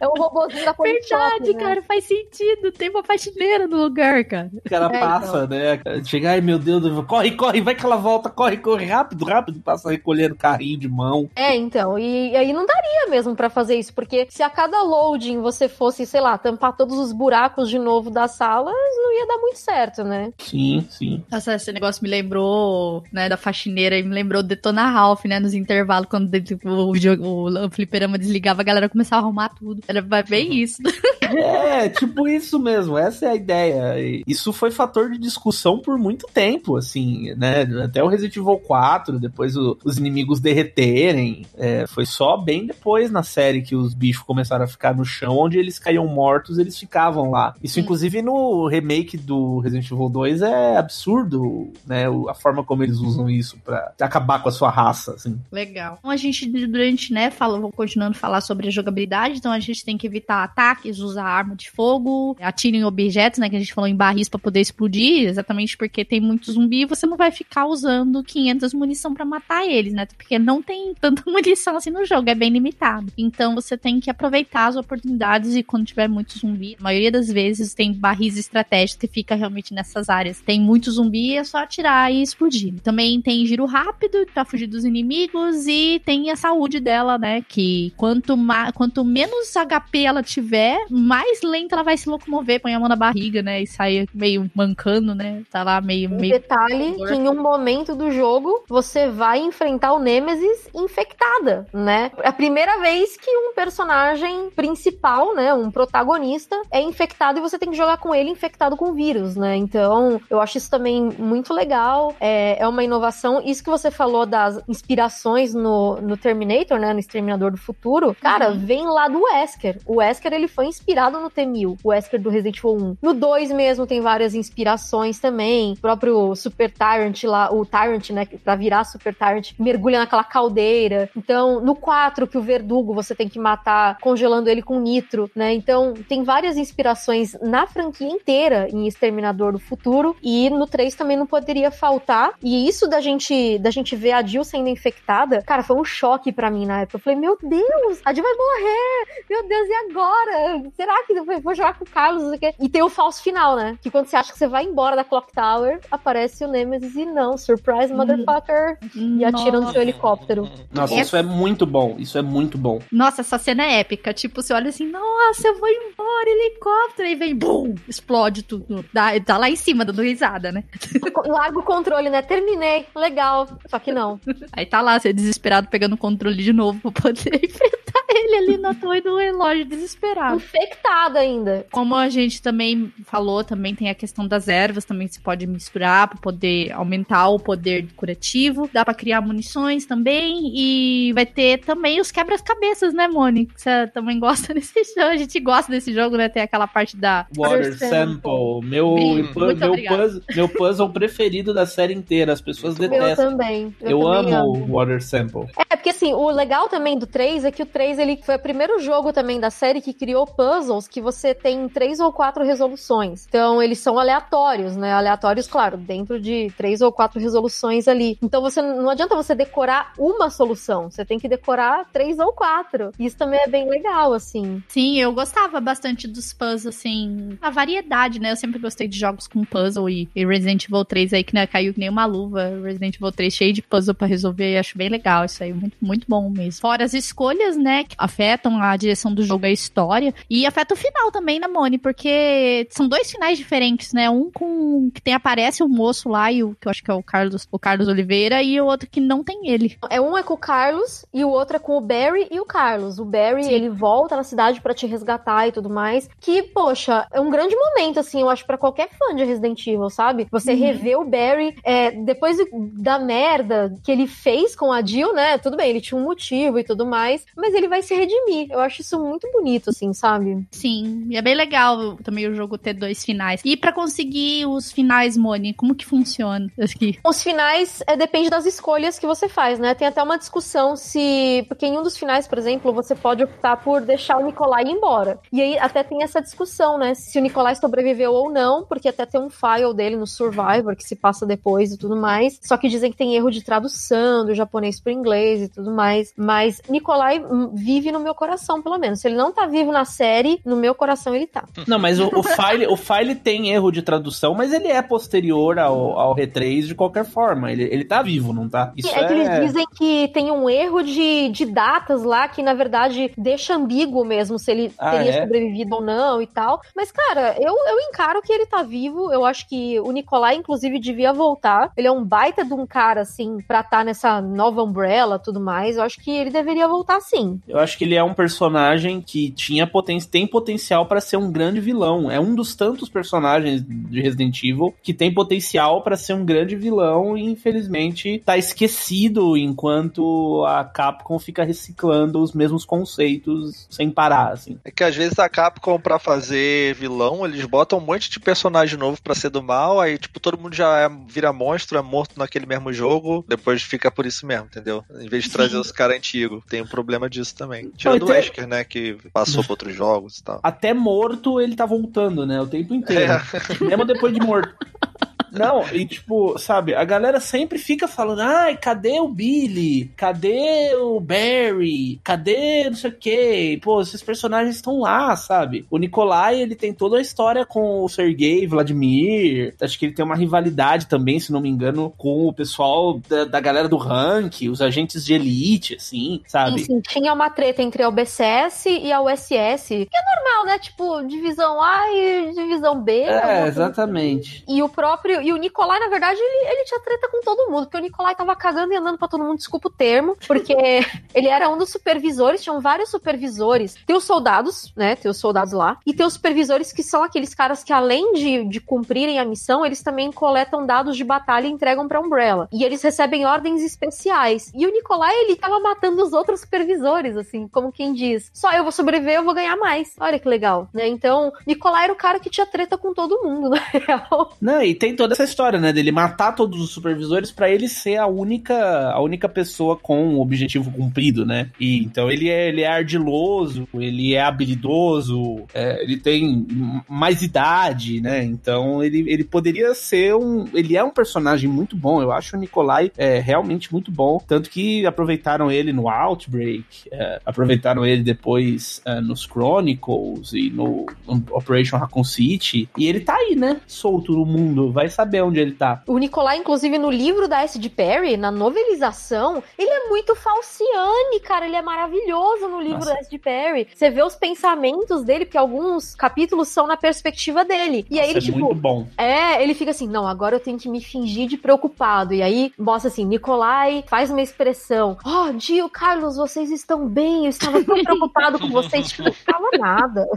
É um robôzinho da Verdade, né? cara, faz sentido. Tem uma faxineira no lugar, cara. O cara é, passa, então. né? Chega, ai meu Deus, corre, corre, vai que ela volta, corre, corre, rápido, rápido, passa recolhendo carrinho de mão. É, então, e, aí não daria mesmo para fazer isso, porque se a cada loading você fosse, sei lá, tampar todos os buracos de novo das salas, não ia dar muito certo, né? Sim, sim. Nossa, esse negócio me lembrou, né, da faxineira e me lembrou Detona Ralph, né, nos intervalos, quando o, o, o fliperama desligava, a galera começava a arrumar tudo. Era bem isso. É, tipo isso mesmo, essa é a ideia. Isso foi fator de discussão por muito tempo, assim, né? Até o Resident Evil 4, depois o, os inimigos derreterem. É, foi só bem depois na série que os bichos começaram a ficar no chão, onde eles caíam mortos, eles ficavam lá. Isso, Sim. inclusive, no remake do Resident Evil 2 é absurdo, né? A forma como eles usam isso para acabar com a sua raça, assim. Legal. Então a gente, durante, né, fala, vou continuando a falar sobre a jogabilidade, então a gente tem que evitar ataques, usar arma de fogo, atira em objetos, né, que a gente falou em barris para poder explodir, exatamente porque tem muito zumbi e você não vai ficar usando 500 munição para matar eles, né? Porque não tem tanta munição assim no jogo, é bem limitado. Então você tem que aproveitar as oportunidades e quando tiver muito zumbi, a maioria das vezes tem barris estratégicos que fica realmente nessas áreas. Tem muito zumbi, é só atirar e explodir. Também tem giro rápido para fugir dos inimigos e tem a saúde dela, né, que quanto quanto menos HP ela tiver, mais lenta ela vai se locomover, põe a mão na barriga, né? E sai meio mancando, né? Tá lá meio. Um meio detalhe que em um momento do jogo você vai enfrentar o Nemesis infectada, né? É a primeira vez que um personagem principal, né? Um protagonista é infectado e você tem que jogar com ele infectado com vírus, né? Então eu acho isso também muito legal. É, é uma inovação. Isso que você falou das inspirações no, no Terminator, né? No Exterminador do Futuro, cara, uhum. vem lá do Wesker. O Wesker, ele foi inspirado no T-1000, o Wesker do Resident Evil 1. No 2 mesmo tem várias inspirações também. O próprio Super Tyrant lá, o Tyrant, né, pra virar Super Tyrant, mergulha naquela caldeira. Então, no 4, que o Verdugo você tem que matar congelando ele com nitro, né? Então, tem várias inspirações na franquia inteira em Exterminador do Futuro. E no 3 também não poderia faltar. E isso da gente, da gente ver a Jill sendo infectada, cara, foi um choque para mim na época. Eu falei, meu Deus, a Jill vai morrer! Meu Deus, e agora? Será que eu vou jogar com o Carlos? E tem o falso final, né? Que quando você acha que você vai embora da Clock Tower, aparece o Nemesis e não, surprise, motherfucker! E atira no seu helicóptero. Nossa, essa... isso é muito bom. Isso é muito bom. Nossa, essa cena é épica. Tipo, você olha assim, nossa, eu vou embora, helicóptero, e vem, bum, explode tudo. Dá, tá lá em cima, dando risada, né? Larga o controle, né? Terminei, legal. Só que não. Aí tá lá, você desesperado, pegando o controle de novo pra poder enfrentar ele ali na torre do relógio desesperado. Infectado ainda. Como a gente também falou, também tem a questão das ervas, também se pode misturar para poder aumentar o poder curativo. Dá para criar munições também e vai ter também os quebras-cabeças, né, Moni? Você também gosta desse jogo. A gente gosta desse jogo, né? Tem aquela parte da Water Sample. Meu, meu, puzzle, meu puzzle preferido da série inteira. As pessoas detestam. Eu também. Eu, eu também amo o Water Sample. É, porque assim, o legal também do 3 é que o 3 ele foi o primeiro jogo também da série que criou puzzles que você tem três ou quatro resoluções. Então, eles são aleatórios, né? Aleatórios, claro, dentro de três ou quatro resoluções ali. Então, você não adianta você decorar uma solução, você tem que decorar três ou quatro. Isso também é bem legal, assim. Sim, eu gostava bastante dos puzzles, assim, a variedade, né? Eu sempre gostei de jogos com puzzle e, Resident Evil 3 aí que né, caiu que nem uma luva. Resident Evil 3 cheio de puzzle para resolver, acho bem legal isso aí, muito, muito bom mesmo. Fora as escolhas, né, que afetam a direção do jogo, a história e afeta o final também, né, Mone? Porque são dois finais diferentes, né? Um com que tem aparece o moço lá e o que eu acho que é o Carlos, o Carlos Oliveira e o outro que não tem ele. É um é com o Carlos e o outro é com o Barry e o Carlos. O Barry, Sim. ele volta na cidade pra te resgatar e tudo mais. Que, poxa, é um grande momento, assim, eu acho, pra qualquer fã de Resident Evil, sabe? Você Uhum. rever o Barry é, depois da merda que ele fez com a Jill, né? Tudo bem, ele tinha um motivo e tudo mais, mas ele vai se redimir. Eu acho isso muito bonito, assim, sabe? Sim, e é bem legal também o jogo ter dois finais. E pra conseguir os finais, Mone, como que funciona? Aqui. Os finais é, depende das escolhas que você faz, né? Tem até uma discussão se. Porque em um dos finais, por exemplo, você pode optar por deixar o Nicolai ir embora. E aí até tem essa discussão, né? Se o Nicolai sobreviveu ou não, porque até tem um file dele no Survivor que se passa depois e tudo mais. Só que dizem que tem erro de tradução do japonês pro inglês e tudo mais. Mas Nicolai hum, vive no meu coração, pelo menos. Se ele não tá vivo na série, no meu coração ele tá. Não, mas o, o file, o file tem erro de tradução, mas ele é posterior ao, ao R3 de qualquer forma. Ele, ele tá vivo, não tá? Isso é que eles dizem que tem um erro de, de datas lá que, na verdade, deixa ambíguo mesmo se ele Ah, teria é? sobrevivido ou não e tal. Mas, cara, eu, eu encaro que ele tá vivo. Eu acho que o Nicolai, inclusive, devia voltar. Ele é um baita de um cara, assim, pra estar nessa nova Umbrella tudo mais. Eu acho que ele deveria voltar sim. Eu acho que ele é um personagem que tinha poten tem potencial pra ser um grande vilão. É um dos tantos personagens de Resident Evil que tem potencial pra ser um grande vilão e infelizmente tá esquecido enquanto a Capcom fica reciclando os mesmos conceitos sem parar, assim. É que às vezes a Capcom, pra fazer vilão, eles botam um monte de personagem novo pra ser do mal, aí, tipo, todo mundo já é- vira monstro, é morto naquele mesmo jogo, depois fica por isso mesmo, entendeu? Em vez de trazer os caras antigos. Tem um problema disso também. Tirando o Wesker, né, que passou pra outros jogos e tal. Até morto ele tá voltando, né? O tempo inteiro. Mesmo depois de morto. Não, e tipo, sabe, a galera sempre fica falando, ai, cadê o Billy? Cadê o Barry? Cadê não sei o quê? Pô, esses personagens estão lá, sabe? O Nikolai, ele tem toda a história com o Sergei Vladimir. Acho que ele tem uma rivalidade também, se não me engano, com o pessoal da, da galera do rank, os agentes de elite, assim, sabe? Enfim, tinha uma treta entre a UBCS e a USS. Que é normal, né? Tipo, divisão A e divisão B. É, exatamente. E o próprio. E o Nicolai, na verdade, ele, ele tinha treta com todo mundo, porque o Nicolai tava cagando e andando pra todo mundo, desculpa o termo, porque ele era um dos supervisores, tinham vários supervisores. Tem os soldados, né? Tem os soldados lá. E tem os supervisores que são aqueles caras que, além de, de cumprirem a missão, eles também coletam dados de batalha e entregam pra Umbrella. E eles recebem ordens especiais. E o Nicolai, ele tava matando os outros supervisores, assim, como quem diz: só eu vou sobreviver, eu vou ganhar mais. Olha que legal, né? Então, Nicolai era o cara que tinha treta com todo mundo, na real. Não, e tem toda essa história, né, dele matar todos os supervisores pra ele ser a única a única pessoa com o objetivo cumprido, né? E então ele é ele é ardiloso, ele é habilidoso, é, ele tem mais idade, né? Então ele, ele poderia ser um ele é um personagem muito bom. Eu acho o Nikolai é, realmente muito bom, tanto que aproveitaram ele no Outbreak, é, aproveitaram ele depois é, nos Chronicles e no, no Operation Raccoon City. E ele tá aí, né? Solto no mundo. Vai saber onde ele tá. O Nicolai, inclusive, no livro da S.D. Perry, na novelização, ele é muito falciane, cara. Ele é maravilhoso no livro Nossa. da S.D. Perry. Você vê os pensamentos dele, porque alguns capítulos são na perspectiva dele. E aí Nossa, ele, é tipo, muito bom. É, ele fica assim, não, agora eu tenho que me fingir de preocupado. E aí mostra assim, Nicolai faz uma expressão. Oh, Dio, Carlos, vocês estão bem? Eu estava tão preocupado com vocês. Tipo, não fala nada.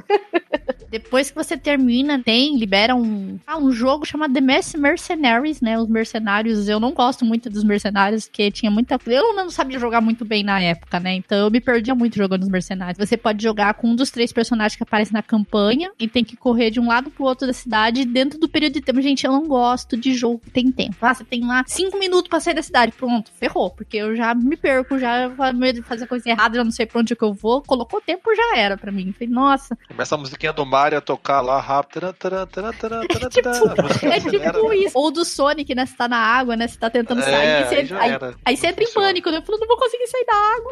Depois que você termina, tem, libera um, ah, um jogo chamado The Merc- Mercenaries, né? Os mercenários. Eu não gosto muito dos mercenários, porque tinha muita. Eu não sabia jogar muito bem na época, né? Então eu me perdia muito jogando os mercenários. Você pode jogar com um dos três personagens que aparecem na campanha e tem que correr de um lado pro outro da cidade dentro do período de tempo. Gente, eu não gosto de jogo que tem tempo. Ah, você tem lá cinco minutos pra sair da cidade. Pronto, ferrou. Porque eu já me perco, já medo de fazer coisa errada, já não sei pra onde que eu vou. Colocou tempo, já era pra mim. Falei, nossa, Começa a musiquinha do Mario a tocar lá rápido. Taran, taran, taran, taran, taran, Tipo, taran. A música É acelera, tipo isso. Ou do Sonic, né? Você tá na água, né? Você tá tentando sair. É, você- aí aí, aí você entra em pânico, né? Eu falo, não vou conseguir sair da água.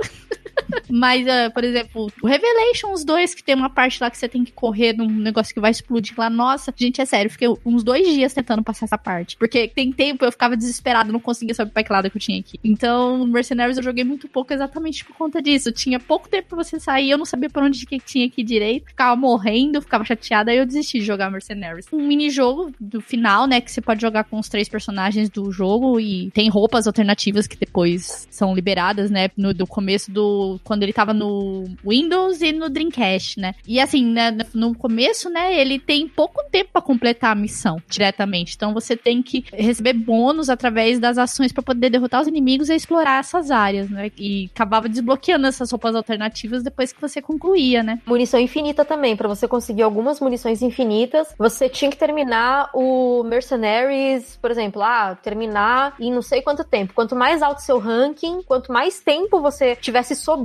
Mas, uh, por exemplo, o Revelations 2, que tem uma parte lá que você tem que correr num negócio que vai explodir lá. Nossa, gente, é sério, fiquei uns dois dias tentando passar essa parte. Porque tem tempo eu ficava desesperado, não conseguia saber pra que lado que eu tinha aqui. Então, Mercenaries eu joguei muito pouco exatamente por conta disso. Tinha pouco tempo pra você sair, eu não sabia pra onde que tinha ir direito. Ficava morrendo, ficava chateada, aí eu desisti de jogar Mercenaries. Um mini-jogo do final, né, que você pode jogar com os três personagens do jogo e tem roupas alternativas que depois são liberadas, né, no do começo do quando ele tava no Windows e no Dreamcast, né? E assim, né, no começo, né, ele tem pouco tempo para completar a missão diretamente. Então você tem que receber bônus através das ações para poder derrotar os inimigos e explorar essas áreas, né? E acabava desbloqueando essas roupas alternativas depois que você concluía, né? Munição infinita também, para você conseguir algumas munições infinitas, você tinha que terminar o Mercenaries, por exemplo, ah, terminar em não sei quanto tempo. Quanto mais alto seu ranking, quanto mais tempo você tivesse sobrando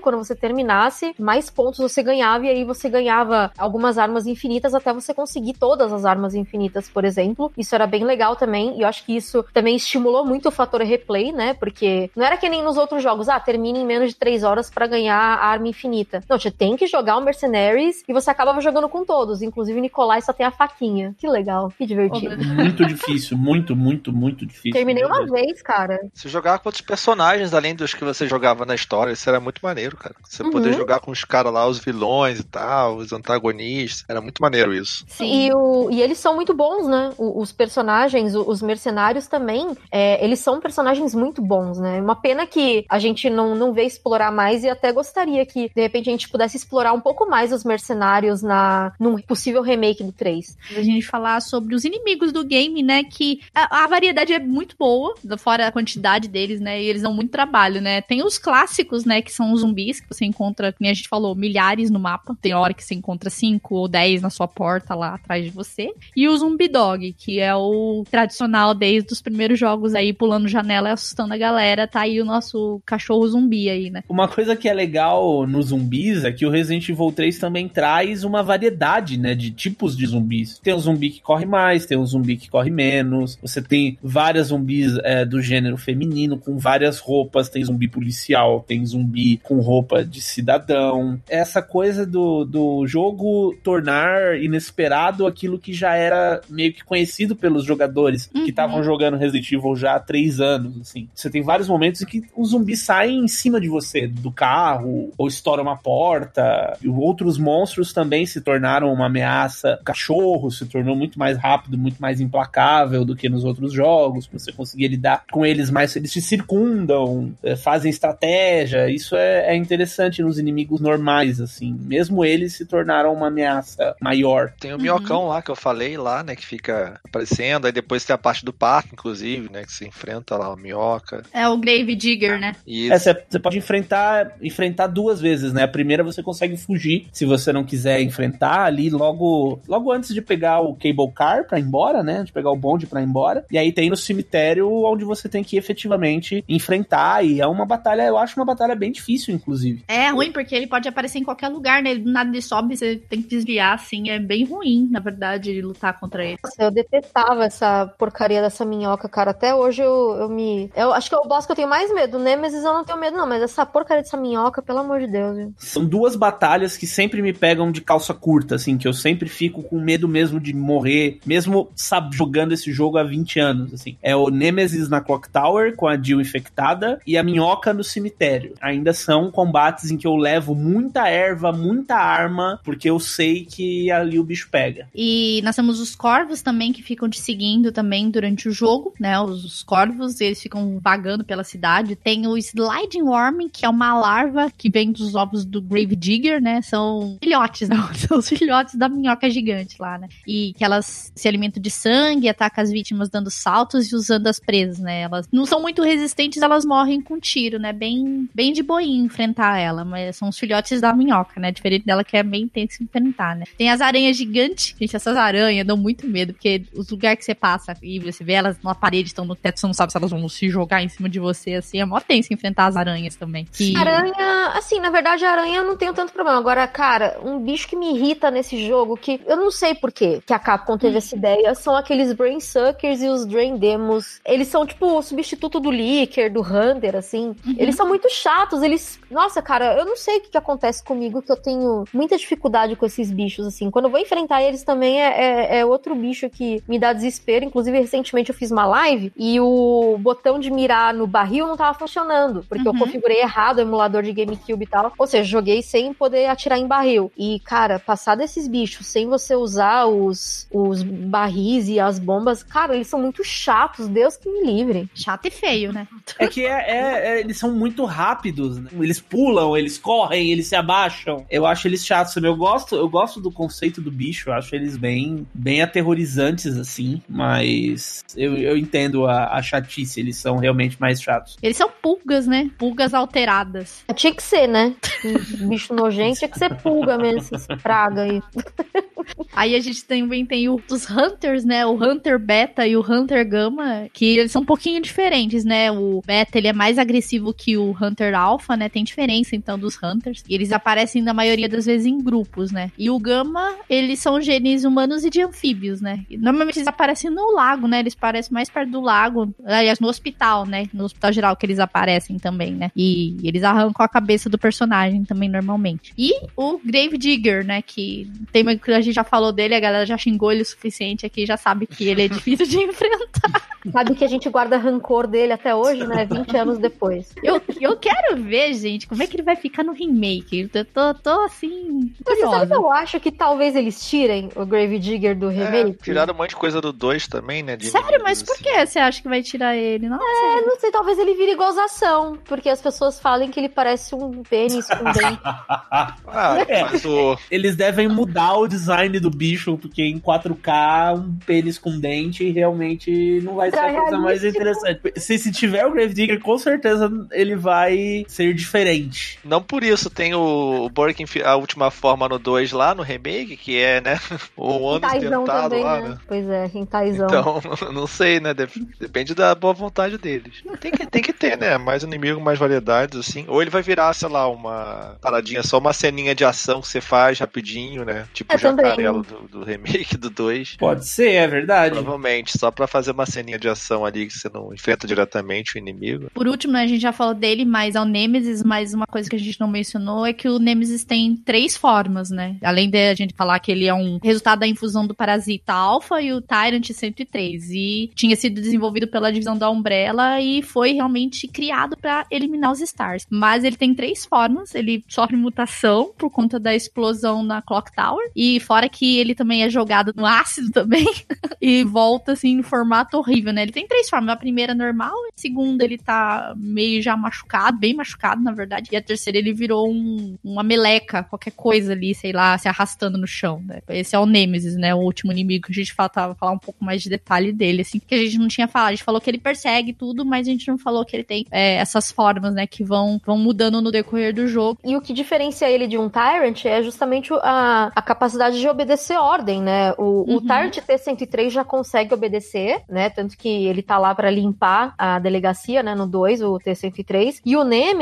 quando você terminasse, mais pontos você ganhava e aí você ganhava algumas armas infinitas até você conseguir todas as armas infinitas, por exemplo. Isso era bem legal também e eu acho que isso também estimulou muito o fator replay, né? Porque não era que nem nos outros jogos, ah, termina em menos de 3 horas para ganhar a arma infinita. Não, você tem que jogar o Mercenaries e você acabava jogando com todos, inclusive o Nicolai só tem a faquinha. Que legal, que divertido. Muito difícil, muito, muito, muito difícil. Terminei uma vez, cara. Você jogava com outros personagens além dos que você jogava na história, isso era muito maneiro, cara. Você uhum. poder jogar com os caras lá, os vilões e tal, os antagonistas. Era muito maneiro isso. Sim, e, o, e eles são muito bons, né? Os personagens, os mercenários também, é, eles são personagens muito bons, né? Uma pena que a gente não, não vê explorar mais e até gostaria que, de repente, a gente pudesse explorar um pouco mais os mercenários na, num possível remake do 3. A gente falar sobre os inimigos do game, né? Que a, a variedade é muito boa, fora a quantidade deles, né? E eles dão muito trabalho, né? Tem os clássicos, né? Que são os zumbis, que você encontra, como a gente falou, milhares no mapa. Tem hora que você encontra cinco ou dez na sua porta lá atrás de você. E o Zumbi Dog, que é o tradicional desde os primeiros jogos aí, pulando janela e assustando a galera. Tá aí o nosso cachorro zumbi aí, né? Uma coisa que é legal nos zumbis é que o Resident Evil 3 também traz uma variedade, né, de tipos de zumbis. Tem um zumbi que corre mais, tem um zumbi que corre menos. Você tem várias zumbis é, do gênero feminino com várias roupas. Tem zumbi policial, tem zumbi com roupa de cidadão. Essa coisa do, do jogo tornar inesperado aquilo que já era meio que conhecido pelos jogadores uhum. que estavam jogando Resident Evil já há três anos, assim. Você tem vários momentos em que os zumbis saem em cima de você, do carro, ou estouram uma porta. E outros monstros também se tornaram uma ameaça. O cachorro se tornou muito mais rápido, muito mais implacável do que nos outros jogos. Você conseguia lidar com eles mais. Eles te circundam, eh, fazem estratégia. Isso é, é interessante nos inimigos normais, assim. Mesmo eles se tornaram uma ameaça maior. Tem o minhocão uhum. lá que eu falei lá, né? Que fica aparecendo. Aí depois tem a parte do parque, inclusive, né? Que se enfrenta lá, a minhoca. É o Grave Digger, né? Isso. É, você pode enfrentar, enfrentar duas vezes, né? A primeira você consegue fugir se você não quiser enfrentar ali logo, logo antes de pegar o cable car pra ir embora, né? De pegar o bonde pra ir embora. E aí tem no cemitério onde você tem que efetivamente enfrentar. E é uma batalha, eu acho uma batalha bem difícil, inclusive. É ruim, porque ele pode aparecer em qualquer lugar, né? Do nada ele sobe, você tem que desviar, assim. É bem ruim, na verdade, lutar contra ele. Nossa, eu detestava essa porcaria dessa minhoca, cara. Até hoje eu, eu me. Eu acho que é o boss que eu tenho mais medo. Nemesis eu não tenho medo, não, mas essa porcaria dessa minhoca, pelo amor de Deus. Viu? São duas batalhas que sempre me pegam de calça curta, assim, que eu sempre fico com medo mesmo de morrer, mesmo sabe, jogando esse jogo há 20 anos, assim. É o Nemesis na Clock Tower, com a Jill infectada, e a minhoca no cemitério. Ainda são combates em que eu levo muita erva, muita arma, porque eu sei que ali o bicho pega. E nós temos os corvos também que ficam te seguindo também durante o jogo, né? Os corvos, eles ficam vagando pela cidade. Tem o Sliding Worm, que é uma larva que vem dos ovos do Grave Digger, né? São filhotes, não? São os filhotes da minhoca gigante lá, né? E que elas se alimentam de sangue, atacam as vítimas dando saltos e usando as presas, né? Elas não são muito resistentes, elas morrem com tiro, né? Bem, bem de boinha enfrentar ela, mas são os filhotes da minhoca, né? Diferente dela que é bem intenso enfrentar, né? Tem as aranhas gigantes. Gente, essas aranhas dão muito medo, porque os lugares que você passa e você vê elas na parede, estão no teto, você não sabe se elas vão se jogar em cima de você, assim. É mó tenso enfrentar as aranhas também. Que... Aranha, assim, na verdade, aranha eu não tenho tanto problema. Agora, cara, um bicho que me irrita nesse jogo, que eu não sei por que a Capcom teve hum. essa ideia, são aqueles Brain Suckers e os Drain Demos. Eles são, tipo, o substituto do Licker, do Hunter, assim. Uhum. Eles são muito chatos chatos, eles. Nossa, cara, eu não sei o que, que acontece comigo, que eu tenho muita dificuldade com esses bichos, assim. Quando eu vou enfrentar eles também é, é, é outro bicho que me dá desespero. Inclusive, recentemente eu fiz uma live e o botão de mirar no barril não tava funcionando, porque Uhum. eu configurei errado o emulador de GameCube e tal. Ou seja, joguei sem poder atirar em barril. E, cara, passar desses bichos sem você usar os, os barris e as bombas, cara, eles são muito chatos. Deus que me livre. Chato e feio, né? É que é, é- é- eles são muito rápidos, né? Eles pulam, eles correm, eles se abaixam. Eu acho eles chatos. Eu gosto, eu gosto do conceito do bicho, eu acho eles bem, bem aterrorizantes, assim, mas eu, eu entendo a, a chatice, eles são realmente mais chatos. Eles são pulgas, né? Pulgas alteradas. Tinha que ser, né? Um bicho nojento tinha que ser pulga mesmo, essas pragas aí. Aí a gente também tem o, os Hunters, né? O Hunter Beta e o Hunter Gamma, que eles são um pouquinho diferentes, né? O Beta, ele é mais agressivo que o Hunter Alpha, né? Tem diferença, então, dos Hunters. E eles aparecem, na maioria das vezes, em grupos, né? E o Gamma, eles são genes humanos e de anfíbios, né? E normalmente eles aparecem no lago, né? Eles aparecem mais perto do lago. Aliás, no hospital, né? No hospital geral que eles aparecem também, né? E eles arrancam a cabeça do personagem também, normalmente. E o Grave Digger, né? Que tem que a gente já falou dele, a galera já xingou ele o suficiente aqui, já sabe que ele é difícil de enfrentar. Sabe que a gente guarda rancor dele até hoje, né? 20 anos depois. Eu, eu quero ver, gente, como é que ele vai ficar no remake. Eu tô, tô assim, Mas sabe que curiosa. eu acho que talvez eles tirem o Grave Digger do É, remake? tiraram um monte de coisa do 2 também, né? de Sério, mas por assim. que você acha que vai tirar ele? Nossa, É, não sei, talvez ele vire gozação, porque as pessoas falem que ele parece um pênis com dente. Ah, É. mas o. Eles devem mudar o design do bicho, porque em 4K, um pênis com dente realmente não vai ser a coisa mais interessante. Se, se tiver o Gravedigger, com certeza ele vai ser diferente. Não por isso, tem o, enfi- a última forma no 2 lá, no remake, que é, né? O ânus Hentaizão dentado também, lá, né? né? Pois é, Hentaizão. Então, não sei, né? Dep- Depende da boa vontade deles. Tem que, tem que ter, né? Mais inimigo, mais variedades, assim. Ou ele vai virar, sei lá, uma paradinha, só uma ceninha de ação que você faz rapidinho, né? Tipo É, o jacarelo do, do remake do 2. Pode ser, é verdade. Provavelmente, só pra fazer uma ceninha de ação ali que você não enfrenta diretamente o inimigo. Por último, né, a gente já falou dele, mas ao Nemesis, mas uma coisa que a gente não mencionou é que o Nemesis tem três formas, né? Além de a gente falar que ele é um resultado da infusão do parasita alfa e o Tyrant 103. E tinha sido desenvolvido pela divisão da Umbrella e foi realmente criado pra eliminar os Stars. Mas ele tem três formas. Ele sofre mutação por conta da explosão na Clock Tower. E fora que ele também é jogado no ácido também. e volta assim no formato horrível, né? Ele tem três formas. A primeira normal, a segunda ele tá meio já machucado, bem machucado, na verdade. E a terceira ele virou um, uma meleca, qualquer coisa ali, sei lá, se arrastando no chão, né? Esse é o Nemesis, né? O último inimigo que a gente faltava falar um pouco mais de detalhe dele, assim, que a gente não tinha falado. A gente falou que ele persegue tudo, mas a gente não falou que ele tem é, essas formas, né? Que vão, vão mudando no decorrer do jogo. E o que diferencia ele de um Tyrant é justamente o- a, a capacidade de obedecer ordem, né? O, o Uhum. Tyrant T-103 já consegue obedecer, né? Tanto que ele tá lá pra limpar a delegacia, né? No 2, o T-103. E o Nemesis,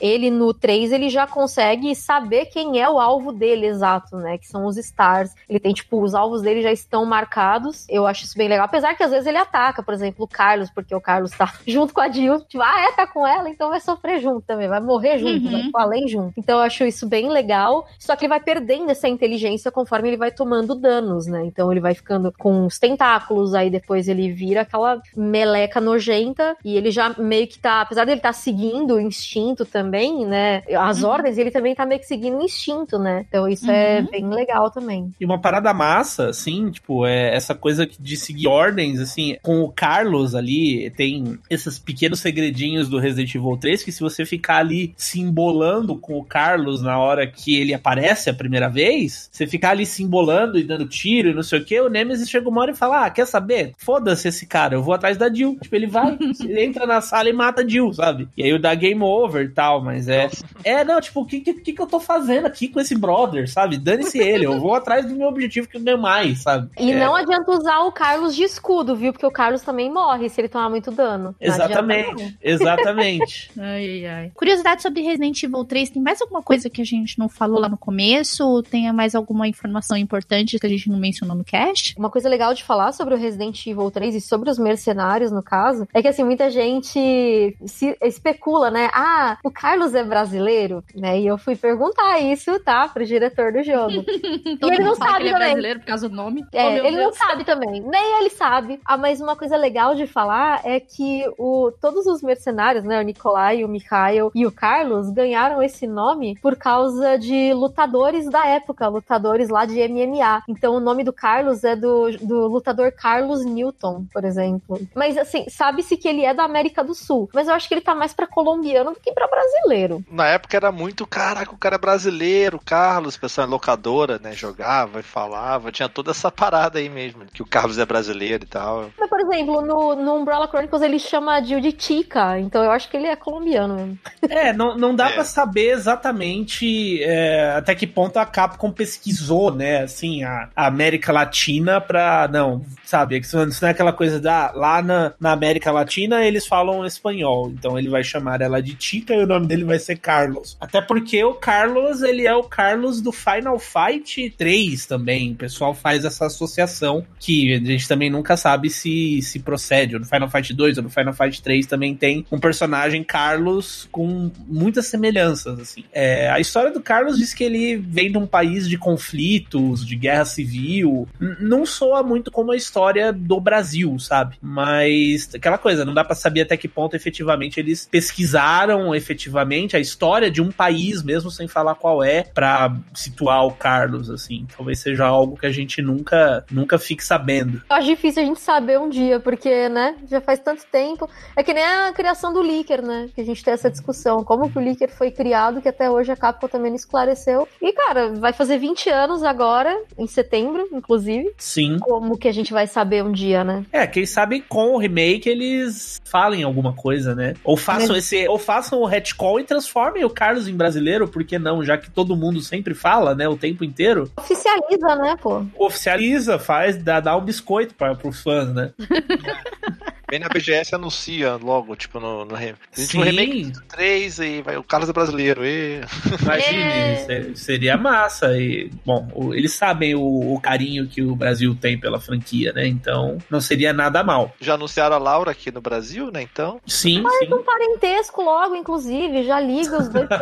ele no 3, ele já consegue saber quem é o alvo dele exato, né? Que são os Stars. Ele tem, tipo, os alvos dele já estão marcados. Eu acho isso bem legal. Apesar que às vezes ele ataca, por exemplo, o Carlos, porque o Carlos tá junto com a Jill. Tipo, ah, é, tá com ela, então vai sofrer junto também. Vai morrer junto, Uhum. vai pro além junto. Então eu acho isso bem legal. Só que ele vai perdendo essa inteligência conforme ele vai tomando danos, né? Então ele vai ficando com os tentáculos, aí depois ele vira aquela meleca nojenta e ele já meio que tá, apesar dele estar seguindo o instinto também, né? As Uhum. ordens, ele também tá meio que seguindo o instinto, né? Então isso é Uhum. bem legal também. E uma parada massa, assim, tipo, é essa coisa de seguir ordens, assim, com o Carlos ali, tem esses pequenos segredinhos do Resident Evil 3 que se você ficar ali se embolando com o Carlos na hora que ele aparece a primeira vez, você ficar ali se embolando e dando tiro e não sei o que, o Nemesis chega uma hora e fala, ah, quer saber? Foda-se esse cara, eu vou atrás da Jill. Tipo, ele vai, ele entra na sala e mata a Jill, sabe? E aí o dá game over e tal, mas é... É, não, tipo, o que, que, que eu tô fazendo aqui com esse brother, sabe? Dane-se ele, eu vou atrás do meu objetivo que eu ganho mais, sabe? E É, não adianta usar o Carlos de escudo, viu? Porque o Carlos também morre se ele tomar muito dano. Não adianta, não. Exatamente, exatamente. Ai, ai. Curiosidade sobre Resident Evil 3, tem mais alguma coisa que a gente não falou lá no começo? Ou tem mais alguma informação informação importante que a gente não mencionou no cast. Uma coisa legal de falar sobre o Resident Evil 3 e sobre os mercenários, no caso, é que assim, muita gente se especula, né? Ah, o Carlos é brasileiro, né? E eu fui perguntar isso, tá, pro diretor do jogo. e ele não sabe ele é também. brasileiro por causa do nome. É, oh, ele Deus. não sabe também. Nem ele sabe. Ah, mas uma coisa legal de falar é que o, todos os mercenários, né? O Nikolai, o Mikhail e o Carlos ganharam esse nome por causa de lutadores da época, lutadores lá de MMA. Então o nome do Carlos é do, do lutador Carlos Newton, por exemplo. Mas assim, sabe-se que ele é da América do Sul. Mas eu acho que ele tá mais pra colombiano do que pra brasileiro. Na época era muito, caraca, o cara é brasileiro, Carlos, pessoal locadora, né? Jogava e falava, tinha toda essa parada aí mesmo, que o Carlos é brasileiro e tal. Mas, por exemplo, no, no Umbrella Chronicles ele chama Jill de Chica, então eu acho que ele é colombiano mesmo. É, não, não dá é. pra saber exatamente é, até que ponto a Capcom pesquisou, né, assim, a, a América Latina pra, não, sabe, isso não é aquela coisa da, lá na, na América Latina eles falam espanhol, então ele vai chamar ela de Chica e o nome dele vai ser Carlos. Até porque o Carlos, ele é o Carlos do Final Fight 3 também, o pessoal faz essa associação que a gente também nunca sabe se, se procede, ou no Final Fight 2 ou no Final Fight 3 também tem um personagem Carlos com muitas semelhanças, assim. É, a história do Carlos diz que ele vem de um país de conflitos, de guerra civil, não soa muito como a história do Brasil, sabe? Mas aquela coisa, não dá para saber até que ponto efetivamente eles pesquisaram efetivamente a história de um país mesmo sem falar qual é para situar o Carlos assim. Talvez seja algo que a gente nunca nunca fique sabendo. Acho difícil a gente saber um dia, porque, né, já faz tanto tempo. É que nem a criação do Licker, né? Que a gente tem essa discussão. Como que o Licker foi criado, que até hoje a Capcom também não esclareceu. E, cara, vai fazer 20 anos agora, em setembro, inclusive. Sim. Como que a gente vai saber um dia, né? É, quem sabe com o remake eles falem alguma coisa, né? Ou façam Mas... esse. Ou façam o retcon e transformem o Carlos em brasileiro, por que não? Já que todo mundo sempre fala, né? O tempo inteiro. Oficializa, né, pô? Oficializa, faz, dá, dá um biscoito para os fãs, né? Bem na BGS anuncia logo, tipo, no, no, Sim. no remake 3 e vai, o Carlos é brasileiro. E... Imagine, é. seria massa. E, bom, eles sabem o, o, carinho que o Brasil tem pela franquia, né? Então não seria nada mal. Já anunciaram a Laura aqui no Brasil, né? Então. Sim. Faz sim. um parentesco logo, inclusive. Já liga os dois.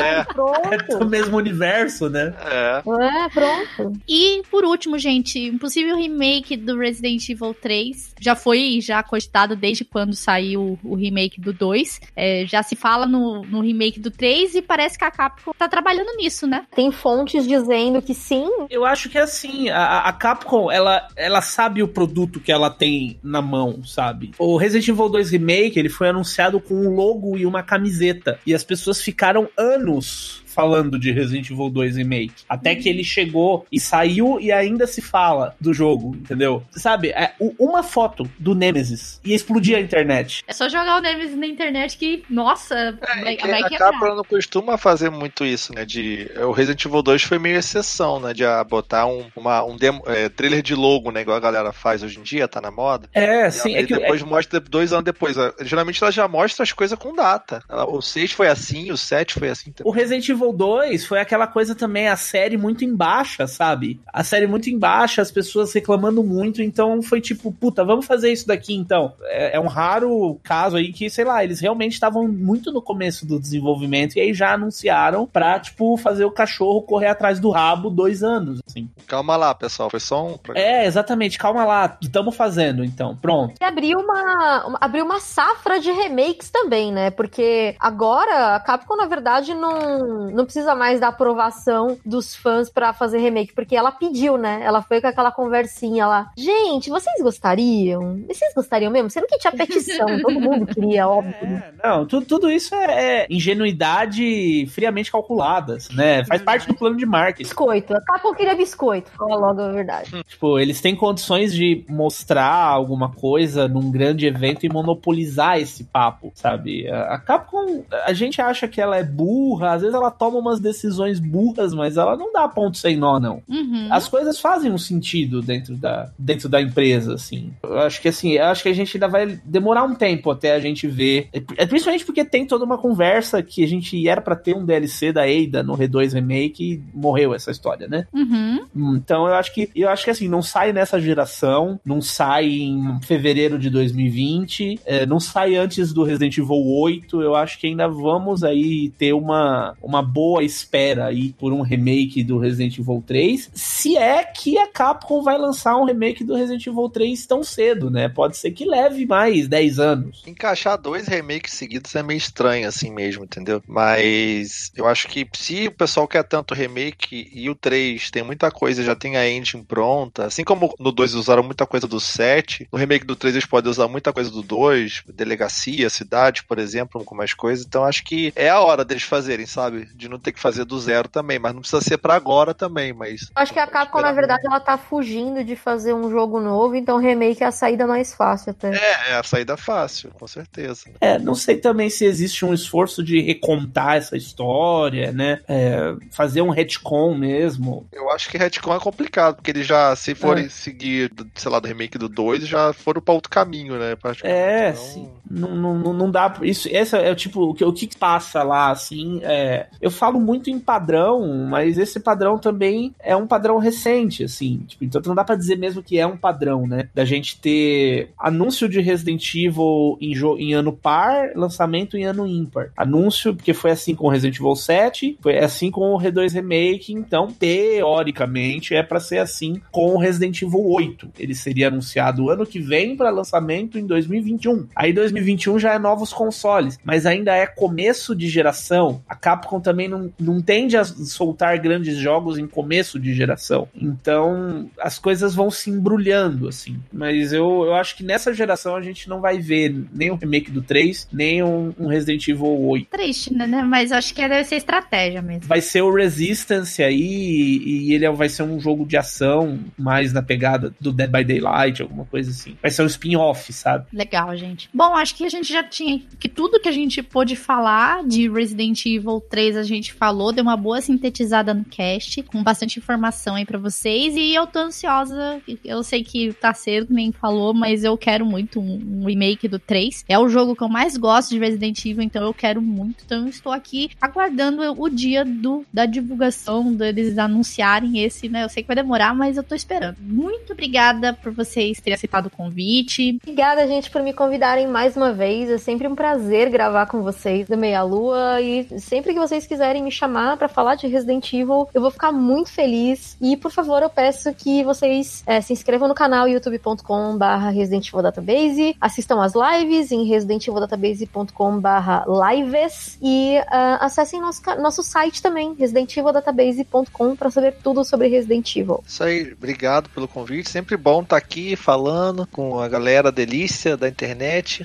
É. Pronto. É do mesmo universo, né? É. É, pronto. E por último, gente, um possível remake do Resident Evil 3 já foi já cogitado desde quando saiu o remake do 2. É, já se fala no, no remake do 3 e parece que a Capcom tá trabalhando nisso, né? Tem fontes dizendo que sim. Eu acho que é assim, a, a Capcom, ela, ela sabe o produto que ela tem na mão, sabe? O Resident Evil 2 Remake, ele foi anunciado com um logo e uma camiseta. E as pessoas ficaram anos falando de Resident Evil 2 Remake. Até que ele chegou e saiu e ainda se fala do jogo, entendeu? Sabe, é, uma foto do Nemesis ia explodir a internet. É só jogar o Nemesis na internet que, nossa, é, vai, vai A Capcom não costuma fazer muito isso, né? De, o Resident Evil 2 foi meio exceção, né? De ah, botar um, uma, um demo, é, trailer de logo, né? Igual a galera faz hoje em dia, tá na moda. É, e sim. É que, depois é... mostra dois anos depois. Geralmente ela já mostra as coisas com data. O 6 foi assim, o 7 foi assim também. O Resident Evil Evil 2 foi aquela coisa também, a série muito em baixa, sabe? A série muito em baixa, as pessoas reclamando muito, então foi tipo, puta, vamos fazer isso daqui então. É, é um raro caso aí que, sei lá, eles realmente estavam muito no começo do desenvolvimento e aí já anunciaram pra, tipo, fazer o cachorro correr atrás do rabo dois anos, assim. Calma lá, pessoal, foi só um... É, exatamente, calma lá, estamos fazendo então, pronto. E abriu uma, abriu uma safra de remakes também, né? Porque agora a Capcom, na verdade, não, não precisa mais da aprovação dos fãs para fazer remake, porque ela pediu, né? Ela foi com aquela conversinha lá. Gente, vocês gostariam? Vocês gostariam mesmo? Sendo que tinha petição, todo mundo queria, óbvio. É, não, tudo, tudo isso é, é ingenuidade friamente calculada, né? Faz parte do plano de marketing. Biscoito. A Capcom queria biscoito, fala logo a verdade. tipo, eles têm condições de mostrar alguma coisa num grande evento e monopolizar esse papo, sabe? A Capcom, a gente acha que ela é burra, às vezes ela toma umas decisões burras, mas ela não dá ponto sem nó, não. Uhum. As coisas fazem um sentido dentro da, dentro da empresa, assim. Eu acho que assim, eu acho que a gente ainda vai demorar um tempo até a gente ver. É, principalmente porque tem toda uma conversa que a gente era para ter um DLC da Ada no R2 Remake e morreu essa história, né? Uhum. Então eu acho que eu acho que assim, não sai nessa geração, não sai em fevereiro de 2020, é, não sai antes do Resident Evil 8. Eu acho que ainda vamos aí ter uma, uma boa espera aí por um remake do Resident Evil 3. Se é que a Capcom vai lançar um remake do Resident Evil 3 tão cedo, né? Pode ser que leve mais 10 anos. Encaixar dois remakes seguidos é meio estranho assim mesmo, entendeu? Mas eu acho que se o pessoal quer tanto remake e o 3 tem muita coisa, já tem a engine pronta, assim como no 2 usaram muita coisa do 7, no remake do 3 eles podem usar muita coisa do 2, delegacia, cidade, por exemplo, com mais coisas. Então acho que é a hora deles fazerem, sabe? De não ter que fazer do zero também, mas não precisa ser para agora também, mas Acho que a Capcom, na verdade, ela tá fugindo de fazer um jogo novo, então remake é a saída mais fácil até. É, é a saída fácil, com certeza. É, não sei também se existe um esforço de recontar essa história, né? É, fazer um retcon mesmo. Eu acho que retcon é complicado, porque eles já, se forem seguir, sei lá, do remake do 2, já foram pra outro caminho, né? É, Então, sim. Não, não, não dá. Isso, esse é o tipo, o que, o que passa lá, assim. É, eu falo muito em padrão, mas esse padrão também é um padrão recente, assim. Tipo, então não dá pra dizer mesmo que é um padrão, né? Da gente ter anúncio de Resident Evil em, em ano par, lançamento em ano ímpar. Anúncio, porque foi assim com Resident Evil 7, foi assim com o R2 Remake, então, teoricamente, é pra ser assim com o Resident Evil 8. Ele seria anunciado ano que vem pra lançamento em 2021. Aí 2021 já é novos consoles, mas ainda é começo de geração. A Capcom também não, não tende a soltar grandes jogos em começo de geração. Então as coisas vão se embrulhando, assim. Mas eu, eu acho que nessa geração a gente não vai ver nem o remake do 3, nem um, um Resident Evil 8. Triste, né? Mas acho que deve ser estratégia mesmo. Vai ser o Resistance aí, e, e ele vai ser um jogo de ação mais na pegada do Dead by Daylight, alguma coisa assim. Vai ser um spin-off, sabe? Legal, gente. Bom, acho que a gente já tinha. Que tudo que a gente pôde falar de Resident Evil 3 a gente falou, deu uma boa sintetizada no cast, com bastante informação aí pra vocês. E eu tô ansiosa. Eu sei que tá cedo, nem falou, mas eu quero muito um, um remake do 3. É o jogo que eu mais gosto de Resident Evil, então eu quero muito. Então eu estou aqui aguardando o dia do, da divulgação, deles anunciarem esse, né? Eu sei que vai demorar, mas eu tô esperando. Muito obrigada por vocês terem aceitado o convite. Obrigada, gente, por me convidarem mais uma vez. É sempre um prazer gravar com vocês do Meia Lua. E sempre que vocês quiserem me chamar pra falar de Resident Evil, eu vou ficar muito feliz. E, por favor, eu peço que vocês eh, se inscrevam no canal youtube.com/barra Resident Evil Database, assistam as lives em residentevildataBase.com/barra lives e ah, acessem nosso, nosso site também, residentevildataBase.com, pra saber tudo sobre Resident Evil. Isso aí, obrigado pelo convite. Sempre bom estar aqui falando com a galera delícia da internet.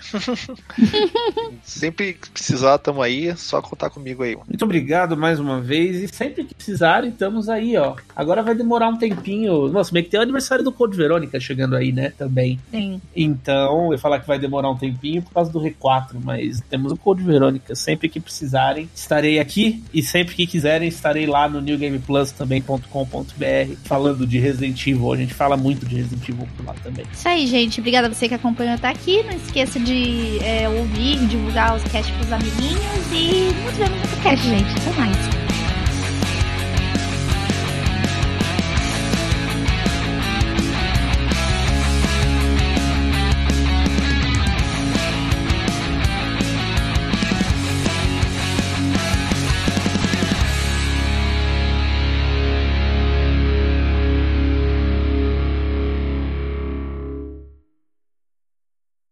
Sempre que precisar, tamo aí. é Só contar comigo aí. Muito obrigado mais uma vez. E sempre que precisarem, estamos aí, ó. Agora vai demorar um tempinho. Nossa, bem que tem o aniversário do Code Verônica chegando aí, né? Também. Sim. Então, eu falar que vai demorar um tempinho por causa do R4, mas temos o Code Verônica. Sempre que precisarem, estarei aqui. E sempre que quiserem, estarei lá no newgameplus também.com.br falando de Resident Evil. A gente fala muito de Resident Evil por lá também. Isso aí, gente. Obrigada a você que acompanhou até aqui. Não esqueça de é, ouvir, divulgar os casts pros amiguinhos. E nos vemos no cast, gente. Até mais.